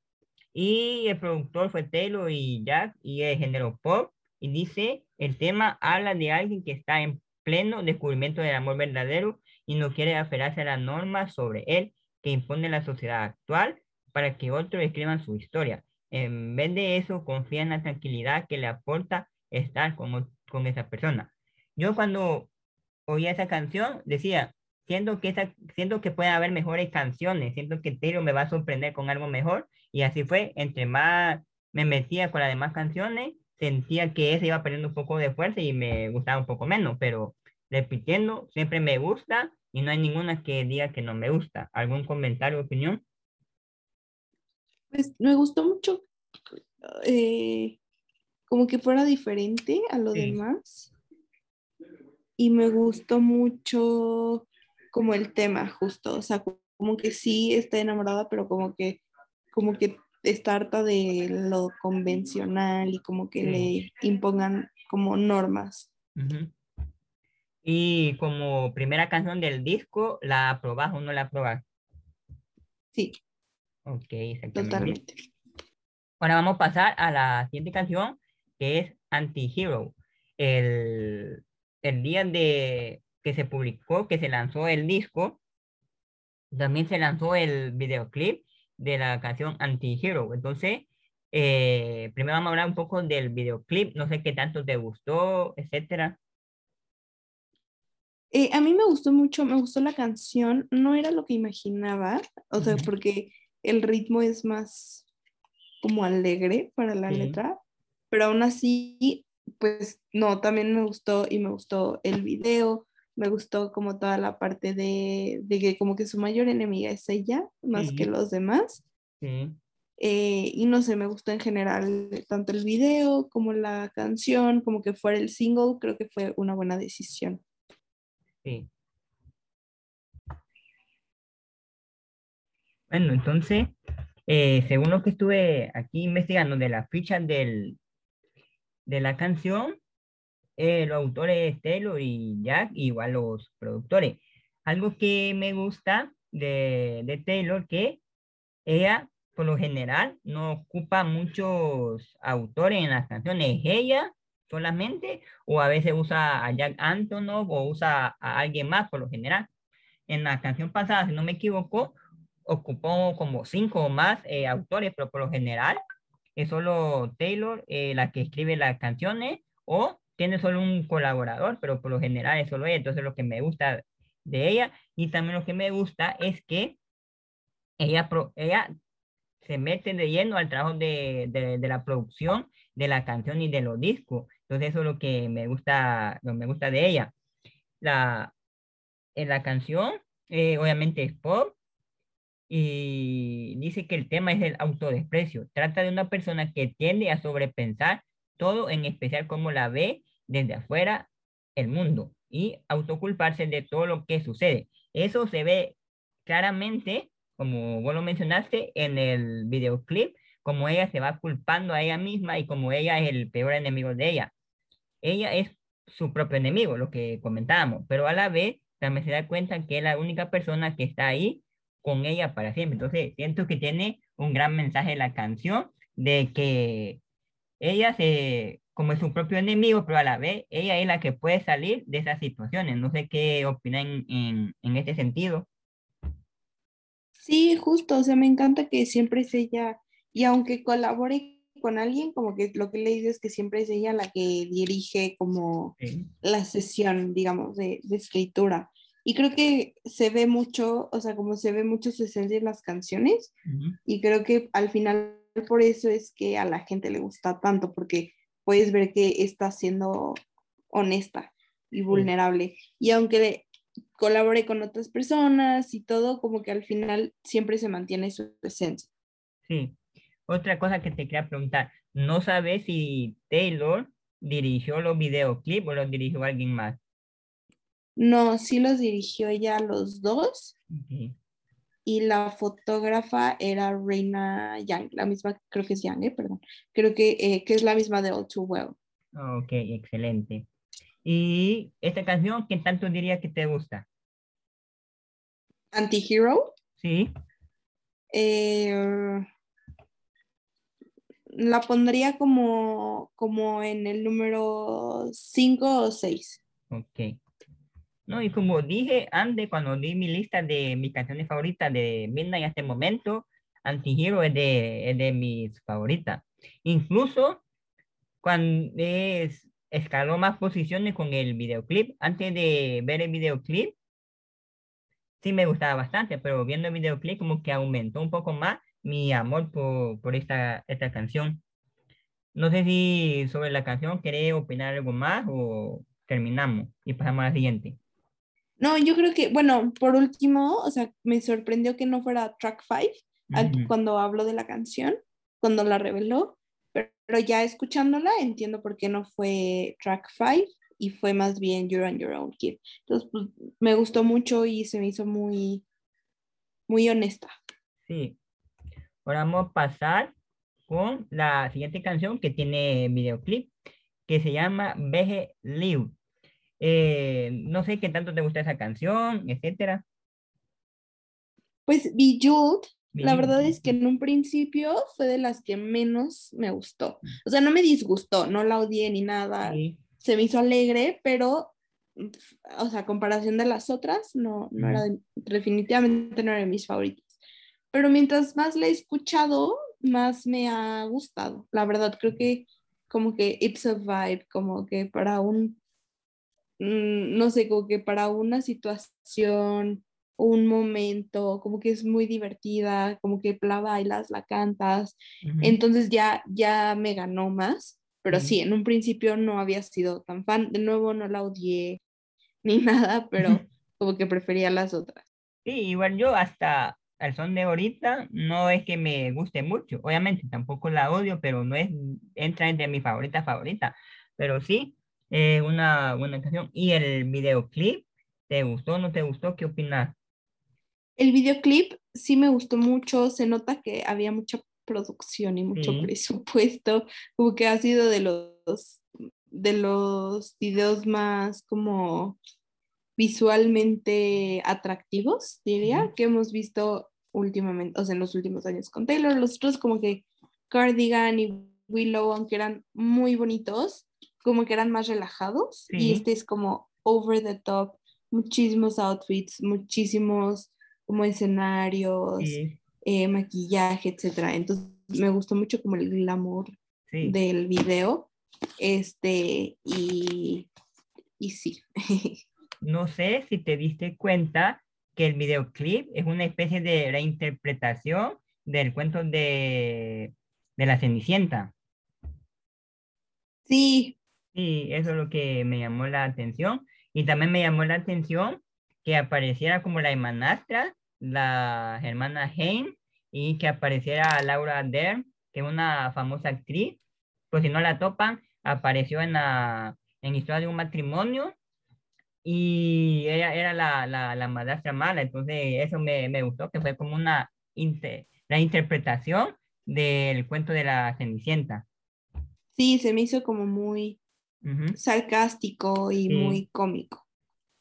Y el productor fue Taylor y Jack, y el género pop. Y dice, el tema habla de alguien que está en pleno descubrimiento del amor verdadero y no quiere aferrarse a las normas sobre él que impone la sociedad actual para que otros escriban su historia. En vez de eso, confía en la tranquilidad que le aporta estar con, con esa persona. Yo cuando oía esa canción decía, siento que, esa, siento que puede haber mejores canciones, siento que Taylor me va a sorprender con algo mejor y así fue, entre más me metía con las demás canciones, sentía que esa iba perdiendo un poco de fuerza y me gustaba un poco menos, pero repitiendo, siempre me gusta y no hay ninguna que diga que no me gusta. ¿Algún comentario opinión? Pues me gustó mucho eh, como que fuera diferente a lo demás. Y me gustó mucho como el tema justo, o sea, como que sí está enamorada, pero como que, como que está harta de lo convencional y como que le impongan como normas. Y como primera canción del disco, ¿la aprobas o no la aprobas? Sí. Ok, exactamente. Totalmente. Ahora vamos a pasar a la siguiente canción, que es Anti-Hero. El, el día de que se publicó, que se lanzó el disco, también se lanzó el videoclip de la canción Anti-Hero. Entonces, eh, primero vamos a hablar un poco del videoclip, no sé qué tanto te gustó, etcétera. Eh, a mí me gustó mucho, me gustó la canción, no era lo que imaginaba, o sea, porque el ritmo es más como alegre para la letra, pero aún así, pues no, también me gustó y me gustó el video, me gustó como toda la parte de, que como que su mayor enemiga es ella, más que los demás. Eh, y no sé, me gustó en general tanto el video como la canción, como que fuera el single, creo que fue una buena decisión. Sí. Bueno, entonces, eh, según lo que estuve aquí investigando de las fichas del, de la canción, eh, los autores Taylor y Jack, igual los productores. Algo que me gusta de, de Taylor, que ella, por lo general, no ocupa muchos autores en las canciones. Ella solamente, o a veces usa a Jack Antonoff o usa a alguien más por lo general. En la canción pasada, si no me equivoco, ocupó como cinco o más eh, autores, pero por lo general es solo Taylor eh, la que escribe las canciones o tiene solo un colaborador, pero por lo general es solo ella. Entonces lo que me gusta de ella y también lo que me gusta es que ella, ella se mete de lleno al trabajo de, de, de la producción de la canción y de los discos. Entonces eso es lo que me gusta, lo me gusta de ella. La, en la canción, eh, obviamente es pop, y dice que el tema es el autodesprecio. Trata de una persona que tiende a sobrepensar todo, en especial cómo la ve desde afuera el mundo y autoculparse de todo lo que sucede. Eso se ve claramente, como vos lo mencionaste, en el videoclip, como ella se va culpando a ella misma y como ella es el peor enemigo de ella ella es su propio enemigo, lo que comentábamos, pero a la vez también se da cuenta que es la única persona que está ahí con ella para siempre. Entonces, siento que tiene un gran mensaje la canción de que ella se, como es su propio enemigo, pero a la vez ella es la que puede salir de esas situaciones. No sé qué opinan en, en este sentido. Sí, justo, o sea, me encanta que siempre es ella, y aunque colabore con alguien, como que lo que le digo es que siempre es ella la que dirige como la sesión, digamos, de, de, escritura. Y creo que se ve mucho, o sea, como se ve mucho su esencia en las canciones, y creo que al final por eso es que a la gente le gusta tanto, porque puedes ver que está siendo honesta y vulnerable. Y aunque colabore con otras personas y todo, como que al final siempre se mantiene su esencia. Sí, otra cosa que te quería preguntar, no sabe si Taylor dirigió los videoclips o los dirigió alguien más. No, sí los dirigió ella los dos. Y la fotógrafa era Reina Young, la misma, creo que es Young, eh, perdón. Creo que, eh, que es la misma de All Too Well. Ok, excelente. ¿Y esta canción, qué tanto diría que te gusta? Anti-Hero. Sí. Eh, la pondría como, como en el número 5 o 6. Ok. No, y como dije antes, cuando di mi lista de mis canciones favoritas de Midnight hasta el momento, Anti-Hero es de, es de mis favoritas. Incluso cuando es, escaló más posiciones con el videoclip. Antes de ver el videoclip, sí me gustaba bastante, pero viendo el videoclip como que aumentó un poco más mi amor por, por esta, esta canción. No sé si sobre la canción querés opinar algo más o terminamos y pasamos a la siguiente. No, yo creo que, bueno, por último, o sea, me sorprendió que no fuera track 5 cuando habló de la canción, cuando la reveló, pero, ya escuchándola entiendo por qué no fue track 5 y fue más bien You're on Your Own Kid. Entonces, pues me gustó mucho y se me hizo muy, muy honesta. Sí, Ahora vamos a pasar con la siguiente canción que tiene videoclip, que se llama Veje Live. Eh, no sé qué tanto te gusta esa canción, etcétera. Pues Bejeweled, la verdad es que en un principio fue de las que menos me gustó. O sea, no me disgustó, no la odié ni nada. Se me hizo alegre, pero, o sea, comparación de las otras, no, no era definitivamente no era de mis favoritos pero mientras más la he escuchado, más me ha gustado. La verdad, creo que como que it's a vibe, como que para un, mm, no sé, como que para una situación, un momento, como que es muy divertida, como que la bailas, la cantas, entonces ya, ya me ganó más, pero sí, en un principio no había sido tan fan, de nuevo no la odié (laughs) ni nada, pero (laughs) como que prefería las otras. Sí, igual yo hasta al son de ahorita no es que me guste mucho. Obviamente tampoco la odio, pero no es, entra entre mis favoritas favoritas. Pero sí, es una buena canción. ¿Y el videoclip? ¿Te gustó o no te gustó? ¿Qué opinas? El videoclip sí me gustó mucho. Se nota que había mucha producción y mucho presupuesto. Como que ha sido de los, de los videos más como visualmente atractivos, diría, que hemos visto últimamente, o sea, en los últimos años con Taylor. Los otros como que Cardigan y Willow, aunque eran muy bonitos, como que eran más relajados. Y este es como over the top, muchísimos outfits, muchísimos como escenarios, eh, maquillaje, etcétera. Entonces me gustó mucho como el glamour del video. Este, y, y sí. (laughs) no sé si te diste cuenta que el videoclip es una especie de reinterpretación del cuento de, de la Cenicienta. Sí. Sí, eso es lo que me llamó la atención. Y también me llamó la atención que apareciera como la hermanastra, la hermana Haim, y que apareciera Laura Dern, que es una famosa actriz. Pues si no la topan, apareció en la en Historia de un matrimonio y ella era la, la, la madrastra mala, entonces eso me, me, gustó, que fue como una la interpretación del cuento de la Cenicienta. Sí, se me hizo como muy sarcástico y muy cómico.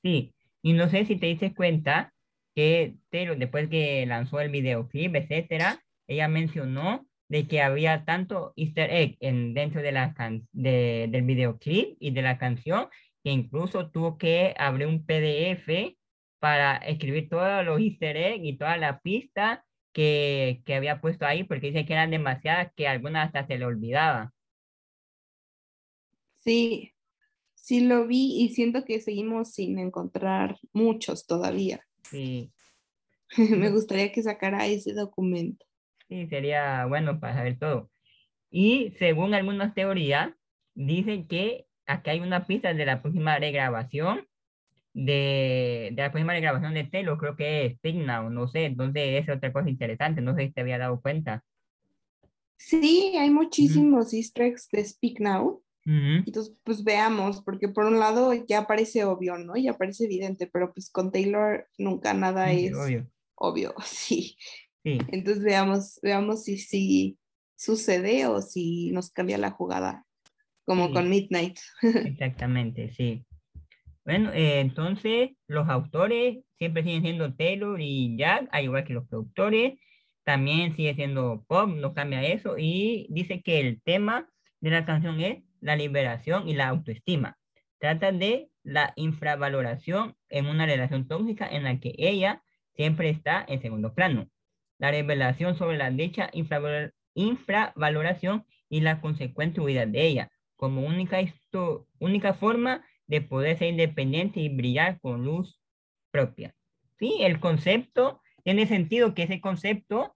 Sí, y no sé si te diste cuenta que después que lanzó el videoclip, etcétera, ella mencionó de que había tanto easter egg en, dentro de la de, del videoclip y de la canción que incluso tuvo que abrir un PDF para escribir todos los easter eggs y toda la pista que, que había puesto ahí, porque dice que eran demasiadas que algunas hasta se le olvidaba. Sí, sí lo vi y siento que seguimos sin encontrar muchos todavía. Sí. (laughs) Me gustaría que sacara ese documento. Sí, sería bueno para saber todo. Y según algunas teorías, dicen que aquí hay una pista de la próxima regrabación de, de la próxima regrabación de Telo, creo que es Signa o no sé, entonces es otra cosa interesante, no sé si te había dado cuenta. Sí, hay muchísimos easter eggs de Speak Now. Entonces, pues veamos, porque por un lado ya parece obvio, ¿no? Ya parece evidente, pero pues con Taylor nunca nada es obvio, (laughs) sí. sí. Entonces veamos, veamos si, si sucede o si nos cambia la jugada, como con Midnight. (laughs) Exactamente, sí. Bueno, eh, entonces los autores siempre siguen siendo Taylor y Jack, al igual que los productores. También sigue siendo pop, no cambia eso. Y dice que el tema de la canción es la liberación y la autoestima. Trata de la infravaloración en una relación tóxica en la que ella siempre está en segundo plano. La revelación sobre la dicha infravaloración y la consecuente huida de ella, como única, única forma de poder ser independiente y brillar con luz propia. Sí, el concepto tiene sentido que ese concepto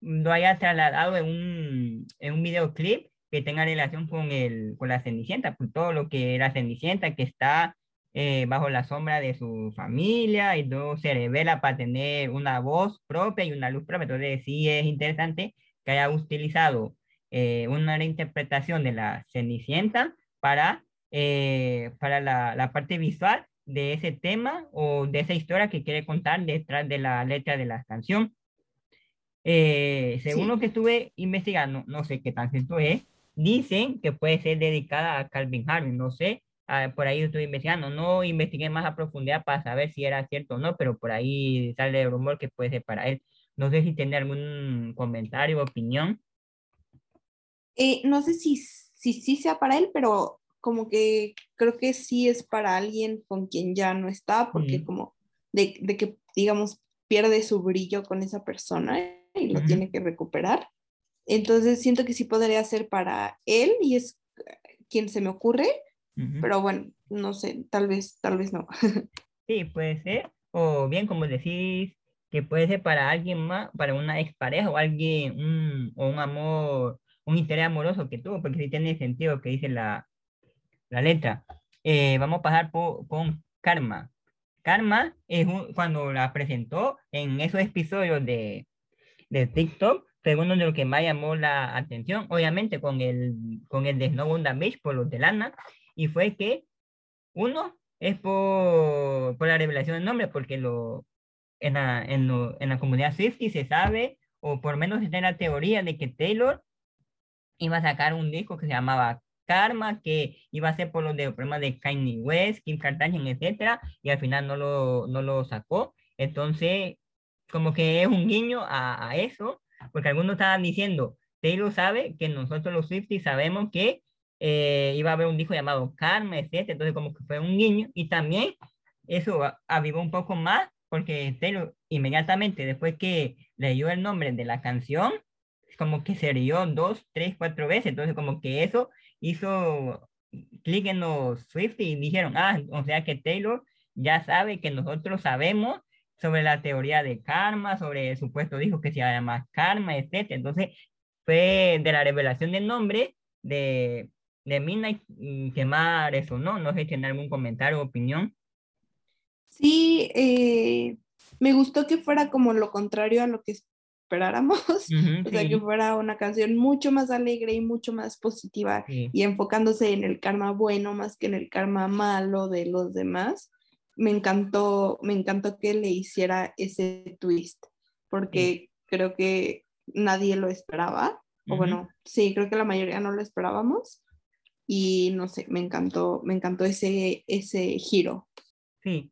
lo haya trasladado en un, en un videoclip que tenga relación con, el, con la Cenicienta, pues todo lo que era Cenicienta, que está eh, bajo la sombra de su familia y todo se revela para tener una voz propia y una luz propia. Entonces sí es interesante que haya utilizado eh, una reinterpretación de la Cenicienta para, eh, para la, la parte visual de ese tema o de esa historia que quiere contar detrás de la letra de la canción. según lo que estuve investigando, no sé qué tan cierto es, Dicen que puede ser dedicada a Calvin Harris, no sé, ah, por ahí estoy investigando, no investigué más a profundidad para saber si era cierto o no, pero por ahí sale el rumor que puede ser para él. No sé si tiene algún comentario opinión. Eh, no sé si, si sí sea para él, pero como que creo que sí es para alguien con quien ya no está, porque como de, de, que, digamos, pierde su brillo con esa persona y lo tiene que recuperar. Entonces siento que sí podría ser para él y es quien se me ocurre, pero bueno, no sé, tal vez, tal vez no. (laughs) sí, puede ser, o bien como decís, que puede ser para alguien más, para una expareja o alguien, un, o un amor, un interés amoroso que tuvo, porque sí tiene sentido que dice la, la letra. Eh, vamos a pasar por, con Karma. Karma es cuando la presentó en esos episodios de, de TikTok, fue uno de los que más llamó la atención, obviamente con el, con el de Snowbound Beach por los de Lana, y fue que uno es por, por la revelación del nombre, porque lo, en, la, en, en la comunidad Swifty se sabe, o por lo menos está la teoría de que Taylor iba a sacar un disco que se llamaba Karma, que iba a ser por los problemas de Kanye West, Kim Kardashian, etcétera, y al final no lo, no lo sacó. Entonces, como que es un guiño a, a eso, porque algunos estaban diciendo, Taylor sabe que nosotros los Swifties sabemos que eh, iba a haber un disco llamado Karma, etc. Entonces como que fue un guiño y también eso avivó un poco más porque Taylor inmediatamente después que leyó el nombre de la canción, como que se rió dos, tres, cuatro veces. Entonces como que eso hizo clic en los Swifties y dijeron, ah, o sea que Taylor ya sabe que nosotros sabemos sobre la teoría de karma, sobre el supuesto dijo que se llama karma, etc. Entonces, fue de la revelación del nombre de, de Midnight que más resonó. No sé si tiene algún comentario o opinión. Sí, eh, me gustó que fuera como lo contrario a lo que esperáramos, (laughs) o sea, que fuera una canción mucho más alegre y mucho más positiva y enfocándose en el karma bueno más que en el karma malo de los demás me encantó, me encantó que le hiciera ese twist, porque creo que nadie lo esperaba, o bueno, sí, creo que la mayoría no lo esperábamos, y no sé, me encantó, me encantó ese, ese giro. Sí,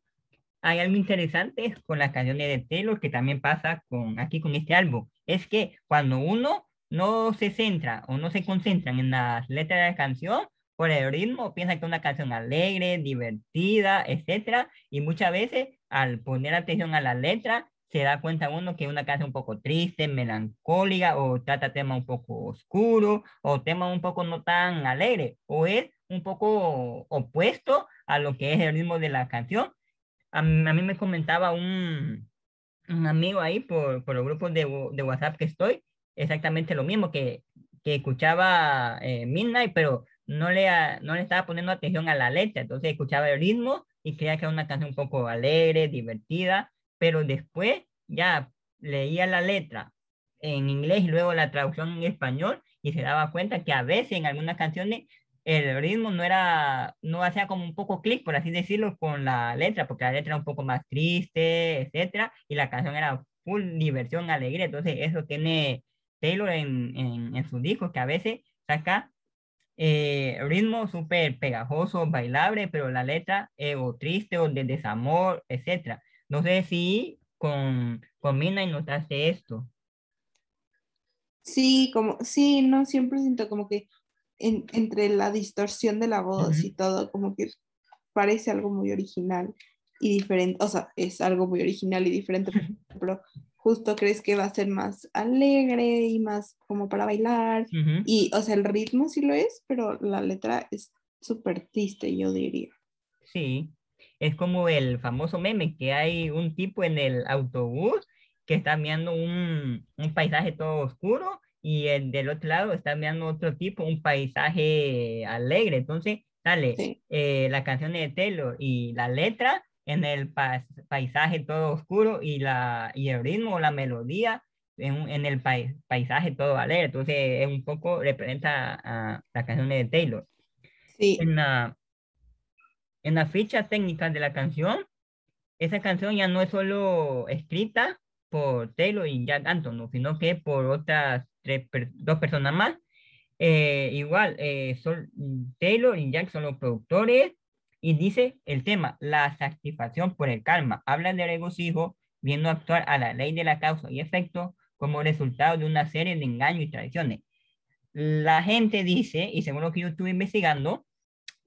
hay algo interesante con las canciones de Taylor que también pasa con, aquí con este álbum, es que cuando uno no se centra o no se concentra en las letras de la canción, por el ritmo, piensa que es una canción alegre, divertida, etcétera, y muchas veces al poner atención a la letra, se da cuenta uno que es una canción un poco triste, melancólica, o trata temas un poco oscuro, o temas un poco no tan alegre, o es un poco opuesto a lo que es el ritmo de la canción. A mí, me comentaba un, un, amigo ahí por, por los grupos de, de, WhatsApp que estoy, exactamente lo mismo, que, que escuchaba eh, Midnight, pero no le, no le estaba poniendo atención a la letra, entonces escuchaba el ritmo y creía que era una canción un poco alegre, divertida, pero después ya leía la letra, en inglés y luego la traducción en español y se daba cuenta que a veces en algunas canciones el ritmo no era, no hacía como un poco clic, por así decirlo, con la letra, porque la letra era un poco más triste, etcétera, y la canción era full diversión, alegría. Entonces, eso tiene Taylor en, en, en sus discos, que a veces saca eh, ritmo súper pegajoso, bailable, pero la letra eh, o triste o de desamor, etcétera. No sé si con, con Mina y notaste esto. Sí, como, sí, no, siempre siento como que entre la distorsión de la voz y todo, como que parece algo muy original y diferente, o sea, es algo muy original y diferente, pero (laughs) justo crees que va a ser más alegre y más como para bailar. Y, o sea, el ritmo sí lo es, pero la letra es súper triste, yo diría. Sí, es como el famoso meme que hay un tipo en el autobús que está mirando un, un paisaje todo oscuro y el del otro lado está mirando otro tipo, un paisaje alegre. Entonces, sale eh, la canción de Taylor y la letra en el paisaje todo oscuro y, la, y el ritmo o la melodía en, en el paisaje todo alegre. Entonces, es un poco, representa a la canción de Taylor. Sí. En la, en la ficha técnica de la canción, esa canción ya no es solo escrita por Taylor y Jack Anton, sino que por otras dos personas más. Eh, igual, eh, son Taylor y Jack son los productores y dice el tema, la satisfacción por el karma. Habla de regocijo viendo actuar a la ley de la causa y efecto como resultado de una serie de engaños y tradiciones. La gente dice, y según lo que yo estuve investigando,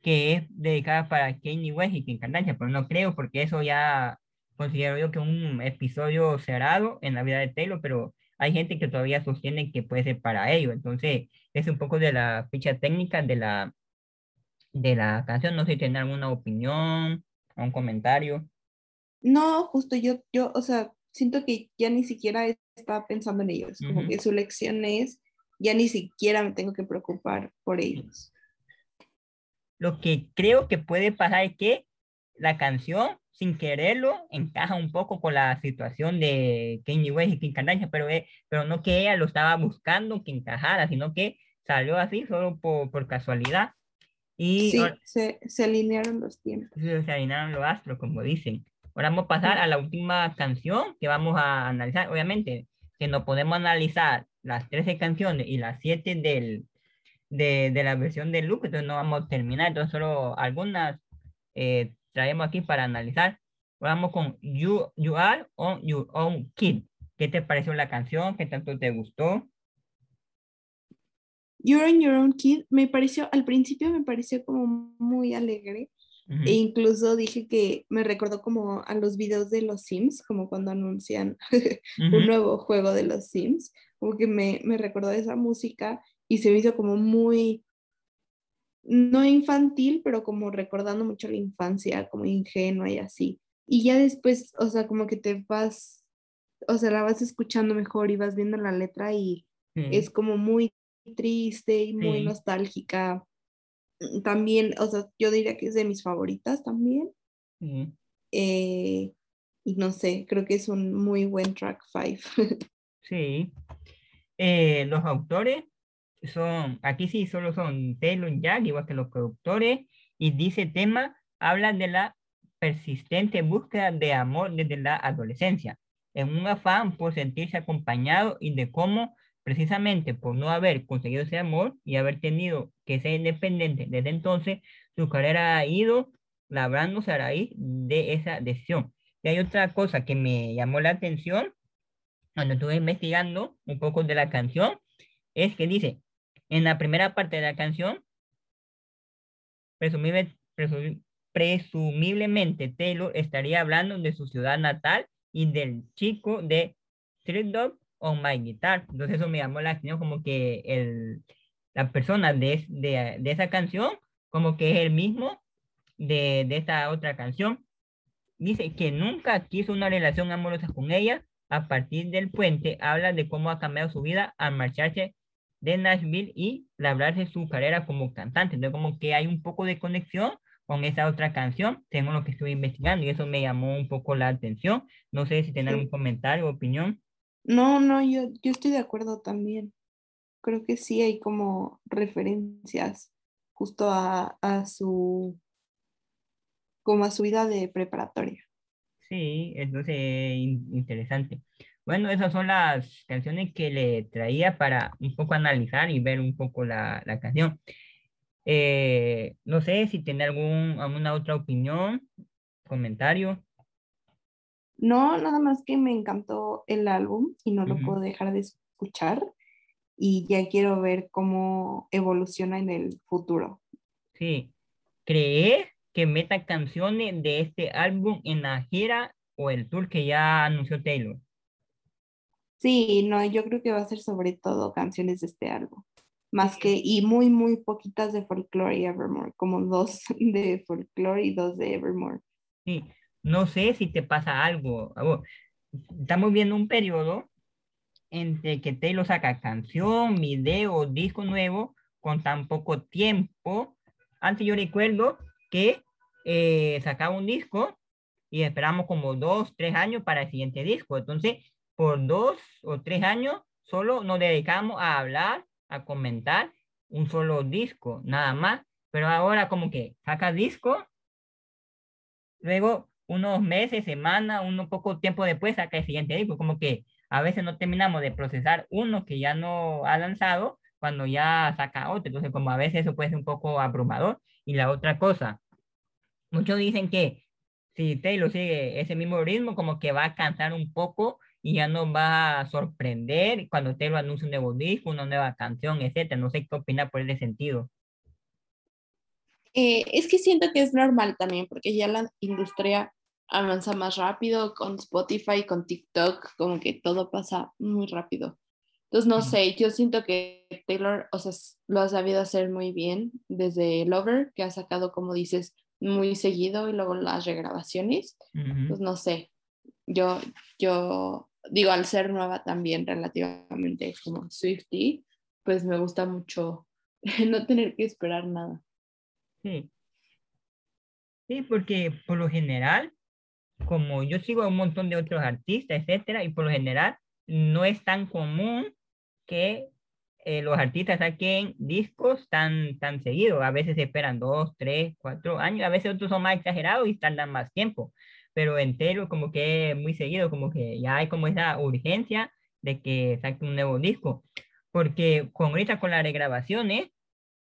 que es dedicada para Kanye West y Kim Kardashian, pero no creo porque eso ya considero yo que un episodio cerrado en la vida de Taylor, pero hay gente que todavía sostiene que puede ser para ello. Entonces, es un poco de la ficha técnica de la, de la canción. No sé si tienen alguna opinión o un comentario. No, justo yo, yo, o sea, siento que ya ni siquiera estaba pensando en ellos, como que su lección es, ya ni siquiera me tengo que preocupar por ellos. Lo que creo que puede pasar es que la canción sin quererlo, encaja un poco con la situación de Kanye West y Kim Kardashian, pero, pero no que ella lo estaba buscando que encajara, sino que salió así solo por, por casualidad. Y sí, se, se, alinearon los tiempos. Se alinearon los astros, como dicen. Ahora vamos a pasar a la última canción que vamos a analizar. Obviamente, que no podemos analizar las 13 canciones y las 7 del, de, de la versión de Luke, entonces no vamos a terminar. Entonces, solo algunas eh, traemos aquí para analizar. Vamos con You, you Are on Your Own Kid. ¿Qué te pareció la canción? ¿Qué tanto te gustó? You're on Your Own Kid me pareció, al principio me pareció como muy alegre. E incluso dije que me recordó como a los videos de los Sims, como cuando anuncian (laughs) un nuevo juego de los Sims, como que me, me recordó esa música y se me hizo como muy, no infantil, pero como recordando mucho la infancia, como ingenua y así. Y ya después, o sea, como que te vas, o sea, la vas escuchando mejor y vas viendo la letra y es como muy triste y muy nostálgica. Mm, también, o sea, yo diría que es de mis favoritas también. Eh, y no sé, creo que es un muy buen track 5. (laughs) sí. Eh, los autores son, aquí sí solo son Taylor Jack, igual que los productores, y dice tema, habla de la persistente búsqueda de amor desde la adolescencia, en un afán por sentirse acompañado y de cómo precisamente por no haber conseguido ese amor y haber tenido que ser independiente desde entonces, su carrera ha ido labrándose a raíz de esa decisión. Y hay otra cosa que me llamó la atención cuando estuve investigando un poco de la canción, es que dice, en la primera parte de la canción, presumiblemente Taylor estaría hablando de su ciudad natal y del chico de Street Dog on My Guitar. Entonces eso me llamó la atención como que el, la persona de, de, de esa canción como que es el mismo de, de esta otra canción. Dice que nunca quiso una relación amorosa con ella. A partir del puente habla de cómo ha cambiado su vida al marcharse de Nashville y labrarse su carrera como cantante. Entonces, como que hay un poco de conexión con esa otra canción, tengo lo que estoy investigando y eso me llamó un poco la atención. No sé si tienen algún comentario o opinión. No, no, yo, yo estoy de acuerdo también. Creo que sí hay como referencias justo a, a su como a su vida de preparatoria. Sí, entonces interesante. Bueno, esas son las canciones que le traía para un poco analizar y ver un poco la, la canción. Eh, no sé si tiene algún, alguna otra opinión, comentario. No, nada más que me encantó el álbum y no lo puedo dejar de escuchar y ya quiero ver cómo evoluciona en el futuro. Sí, ¿crees que meta canciones de este álbum en la gira o el tour que ya anunció Taylor? Sí, no, yo creo que va a ser sobre todo canciones de este álbum. Más que, y muy, muy poquitas de Folklore y Evermore, como dos (laughs) de Folklore y dos de Evermore. Sí, no sé si te pasa algo. Estamos viendo un periodo entre que Taylor saca canción, video, disco nuevo con tan poco tiempo. Antes yo recuerdo que eh, sacaba un disco y esperamos como dos, tres años para el siguiente disco. Entonces, por dos o tres años solo nos dedicamos a hablar, a comentar un solo disco, nada más. Pero ahora como que saca disco, luego unos meses, semanas, un poco tiempo después saca el siguiente disco, como que a veces no terminamos de procesar uno que ya no ha lanzado cuando ya saca otro. Entonces, como a veces eso puede ser un poco abrumador. Y la otra cosa, muchos dicen que si Taylor sigue ese mismo ritmo, como que va a cansar un poco y ya nos va a sorprender cuando Taylor anuncie un nuevo disco, una nueva canción, etcétera. No sé qué opina por ese sentido. Eh, es que siento que es normal también, porque ya la industria avanza más rápido con Spotify, con TikTok, como que todo pasa muy rápido. Entonces, no sé, yo siento que Taylor, o sea, lo ha sabido hacer muy bien desde Lover, que ha sacado, como dices, muy seguido y luego las regrabaciones. Pues no sé, yo, yo digo, al ser nueva también relativamente como Swifty, pues me gusta mucho (laughs) no tener que esperar nada. Sí. Sí, porque por lo general, como yo sigo a un montón de otros artistas, etcétera, y por lo general no es tan común que eh, los artistas saquen discos tan, tan seguidos. A veces esperan dos, tres, cuatro años, a veces otros son más exagerados y tardan más tiempo. Pero entero, como que muy seguido, como que ya hay como esa urgencia de que saque un nuevo disco. Porque con ahorita con las regrabaciones,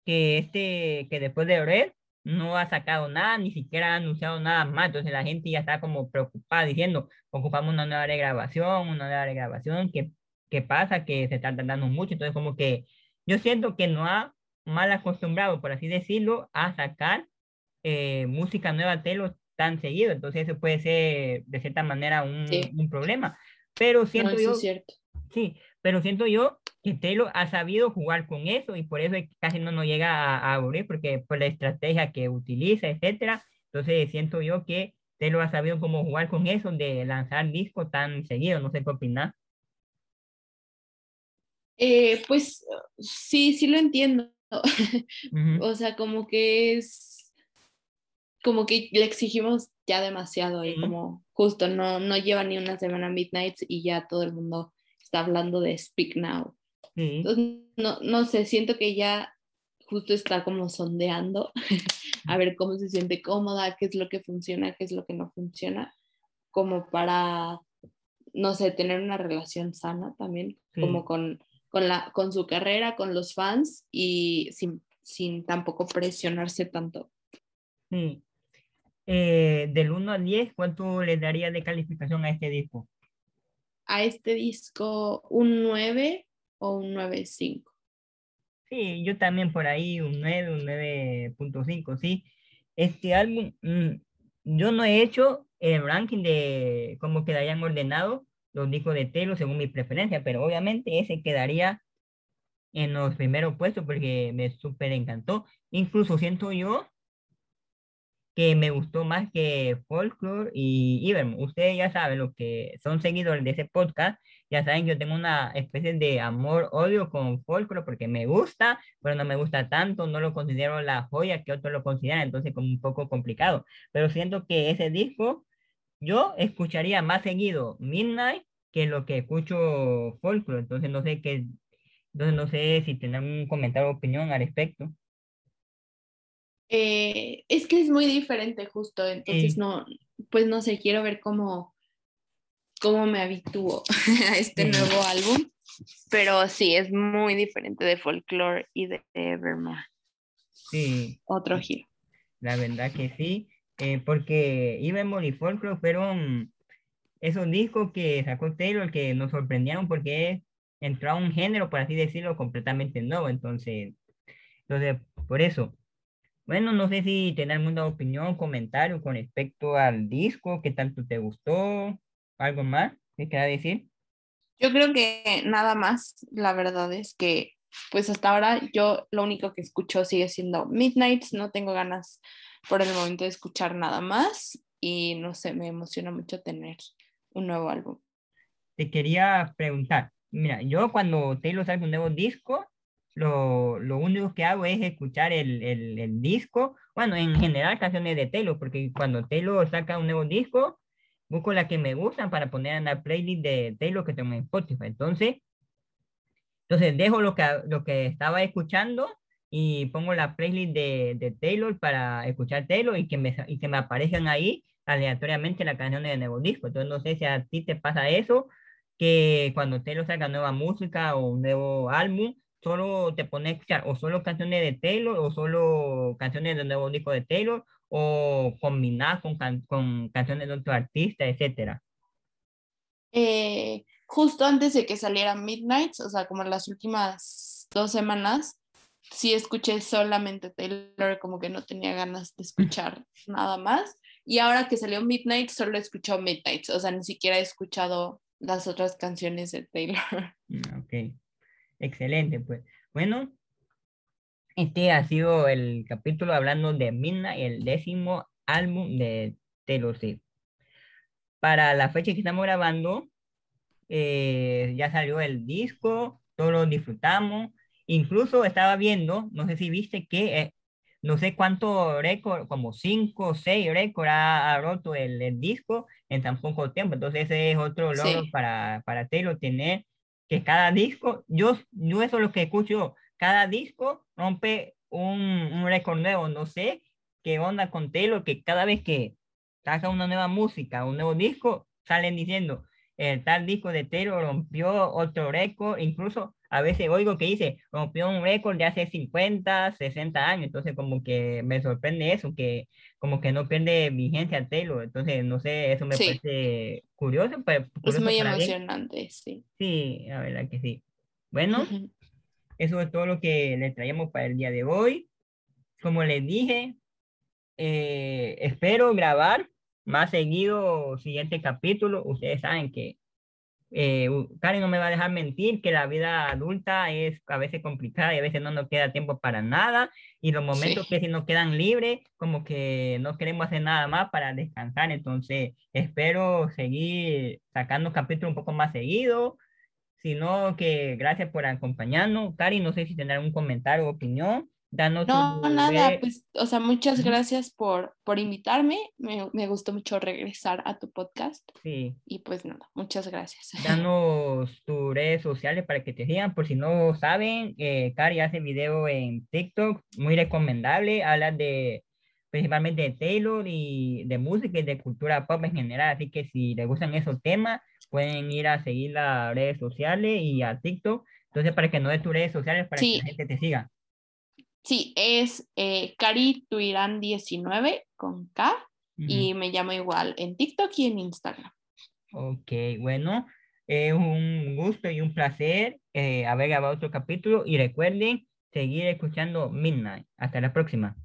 que este, que después de Red no ha sacado nada, ni siquiera ha anunciado nada más. Entonces la gente ya está como preocupada diciendo, ocupamos una nueva regrabación, una nueva regrabación, ¿qué, qué pasa? Que se está tardando mucho. Entonces como que yo siento que no ha mal acostumbrado, por así decirlo, a sacar eh, música nueva de lo tan seguido. Entonces eso puede ser de cierta manera un, un problema. Pero siento yo... cierto. Sí, pero siento yo que Taylor ha sabido jugar con eso y por eso casi no nos llega a, aburrir, porque por la estrategia que utiliza, etcétera. Entonces siento yo que Taylor ha sabido cómo jugar con eso de lanzar discos tan seguido. No sé qué opinas. Eh, pues sí, sí lo entiendo. (laughs) o sea, como que es como que le exigimos ya demasiado y como justo no, no lleva ni una semana Midnights y ya todo el mundo está hablando de Speak Now. Entonces, no, no sé, siento que ya justo está como sondeando (laughs) a ver cómo se siente cómoda, qué es lo que funciona, qué es lo que no funciona, como para, no sé, tener una relación sana también, como con, con, la, con su carrera, con los fans y sin, sin tampoco presionarse tanto. Sí. Eh, del 1 al 10, ¿cuánto le daría de calificación a este disco? A este disco un 9 o un 9.5. Sí, yo también por ahí un 9, un 9.5, sí. Este álbum, mm, yo no he hecho el ranking de cómo quedarían ordenados los discos de Taylor según mi preferencia, pero obviamente ese quedaría en los primeros puestos porque me súper encantó. Incluso siento yo que me gustó más que Folklore y Iberm. Ustedes ya saben, los que son seguidores de ese podcast, ya saben que yo tengo una especie de amor-odio con Folklore porque me gusta, pero no me gusta tanto, no lo considero la joya que otros lo consideran, entonces como un poco complicado. Pero siento que ese disco, yo escucharía más seguido Midnight que lo que escucho folklore. Entonces no sé qué, entonces no sé si tienen un comentario o opinión al respecto. Eh, es que es muy diferente justo, entonces no, pues no sé, quiero ver cómo, cómo me habitúo (laughs) a este nuevo álbum, pero sí, es muy diferente de Folklore y de Evermore. Sí. Otro giro. La verdad que sí, eh, porque Evermore y Folklore fueron esos discos que sacó Taylor que nos sorprendieron porque entró a un género, por así decirlo, completamente nuevo. Entonces, entonces por eso. Bueno, no sé si tener alguna opinión, comentario con respecto al disco, qué tanto te gustó, algo más que quiera decir. Yo creo que nada más, la verdad es que pues hasta ahora yo lo único que escucho sigue siendo Midnights, no tengo ganas por el momento de escuchar nada más y no sé, me emociona mucho tener un nuevo álbum. Te quería preguntar, mira, yo cuando Taylor saca un nuevo disco, lo, lo, único que hago es escuchar el, el, disco, bueno, en general canciones de Taylor, porque cuando Taylor saca un nuevo disco, busco las que me gustan para poner en la playlist de Taylor que tengo en Spotify. Entonces, entonces dejo lo que, lo que estaba escuchando y pongo la playlist de, de Taylor para escuchar Taylor y que, me, y que me aparezcan ahí aleatoriamente las canciones de nuevo disco. Entonces no sé si a ti te pasa eso, que cuando Taylor saca nueva música o un nuevo álbum, solo te pone a escuchar o solo canciones de Taylor o solo canciones del nuevo disco de Taylor o combinar con, con canciones de otro artista, etcétera. Eh, justo antes de que saliera Midnight, o sea, como las últimas dos semanas, sí escuché solamente Taylor, como que no tenía ganas de escuchar (laughs) nada más. Y ahora que salió Midnight, solo he escuchado Midnight, o sea, ni siquiera he escuchado las otras canciones de Taylor. Mm, ok, excelente, pues. Bueno, este ha sido el capítulo hablando de Midnight, el décimo álbum de Taylor Swift. Para la fecha que estamos grabando, eh, ya salió el disco, todos lo disfrutamos. Incluso estaba viendo, no sé si viste que eh, no sé cuánto récord, como cinco o seis récords ha, roto el, disco en tan poco tiempo. Entonces ese es otro logro para, para Taylor, tener que cada disco, yo, yo eso es lo que escucho, cada disco rompe un, un récord nuevo. No sé qué onda con Taylor, que cada vez que saca una nueva música, un nuevo disco, salen diciendo, el tal disco de Taylor rompió otro récord, incluso a veces oigo que dice, rompió un récord de hace 50, 60 años, entonces como que me sorprende eso, que como que no pierde vigencia Taylor, entonces no sé, eso me parece curioso. Pues, es muy emocionante, sí. Sí, la verdad que sí. Bueno, eso es todo lo que le traíamos para el día de hoy. Como les dije, eh, espero grabar más seguido siguiente capítulo. Ustedes saben que eh, Karen no me va a dejar mentir que la vida adulta es a veces complicada y a veces no nos queda tiempo para nada y los momentos que si nos quedan libres como que no queremos hacer nada más para descansar. Entonces espero seguir sacando capítulos un poco más seguido sino que gracias por acompañarnos. Karen no sé si tendrá algún comentario o opinión no, nada, pues, o sea, muchas gracias por, por invitarme. Me, me, gustó mucho regresar a tu podcast. Sí. Y pues nada, muchas gracias. (laughs) Danos tus redes sociales para que te sigan. Por si no saben, eh, Cari hace video en TikTok, muy recomendable. Habla de principalmente de Taylor y de música y de cultura pop en general. Así que si les gustan esos temas, pueden ir a seguir las redes sociales y a TikTok. Entonces, para que no des tus redes sociales, para que la gente te siga. Sí, es eh, Cari 19 con K y me llamo igual en TikTok y en Instagram. Ok, bueno, es un gusto y un placer eh, haber grabado otro capítulo y recuerden seguir escuchando Midnight. Hasta la próxima.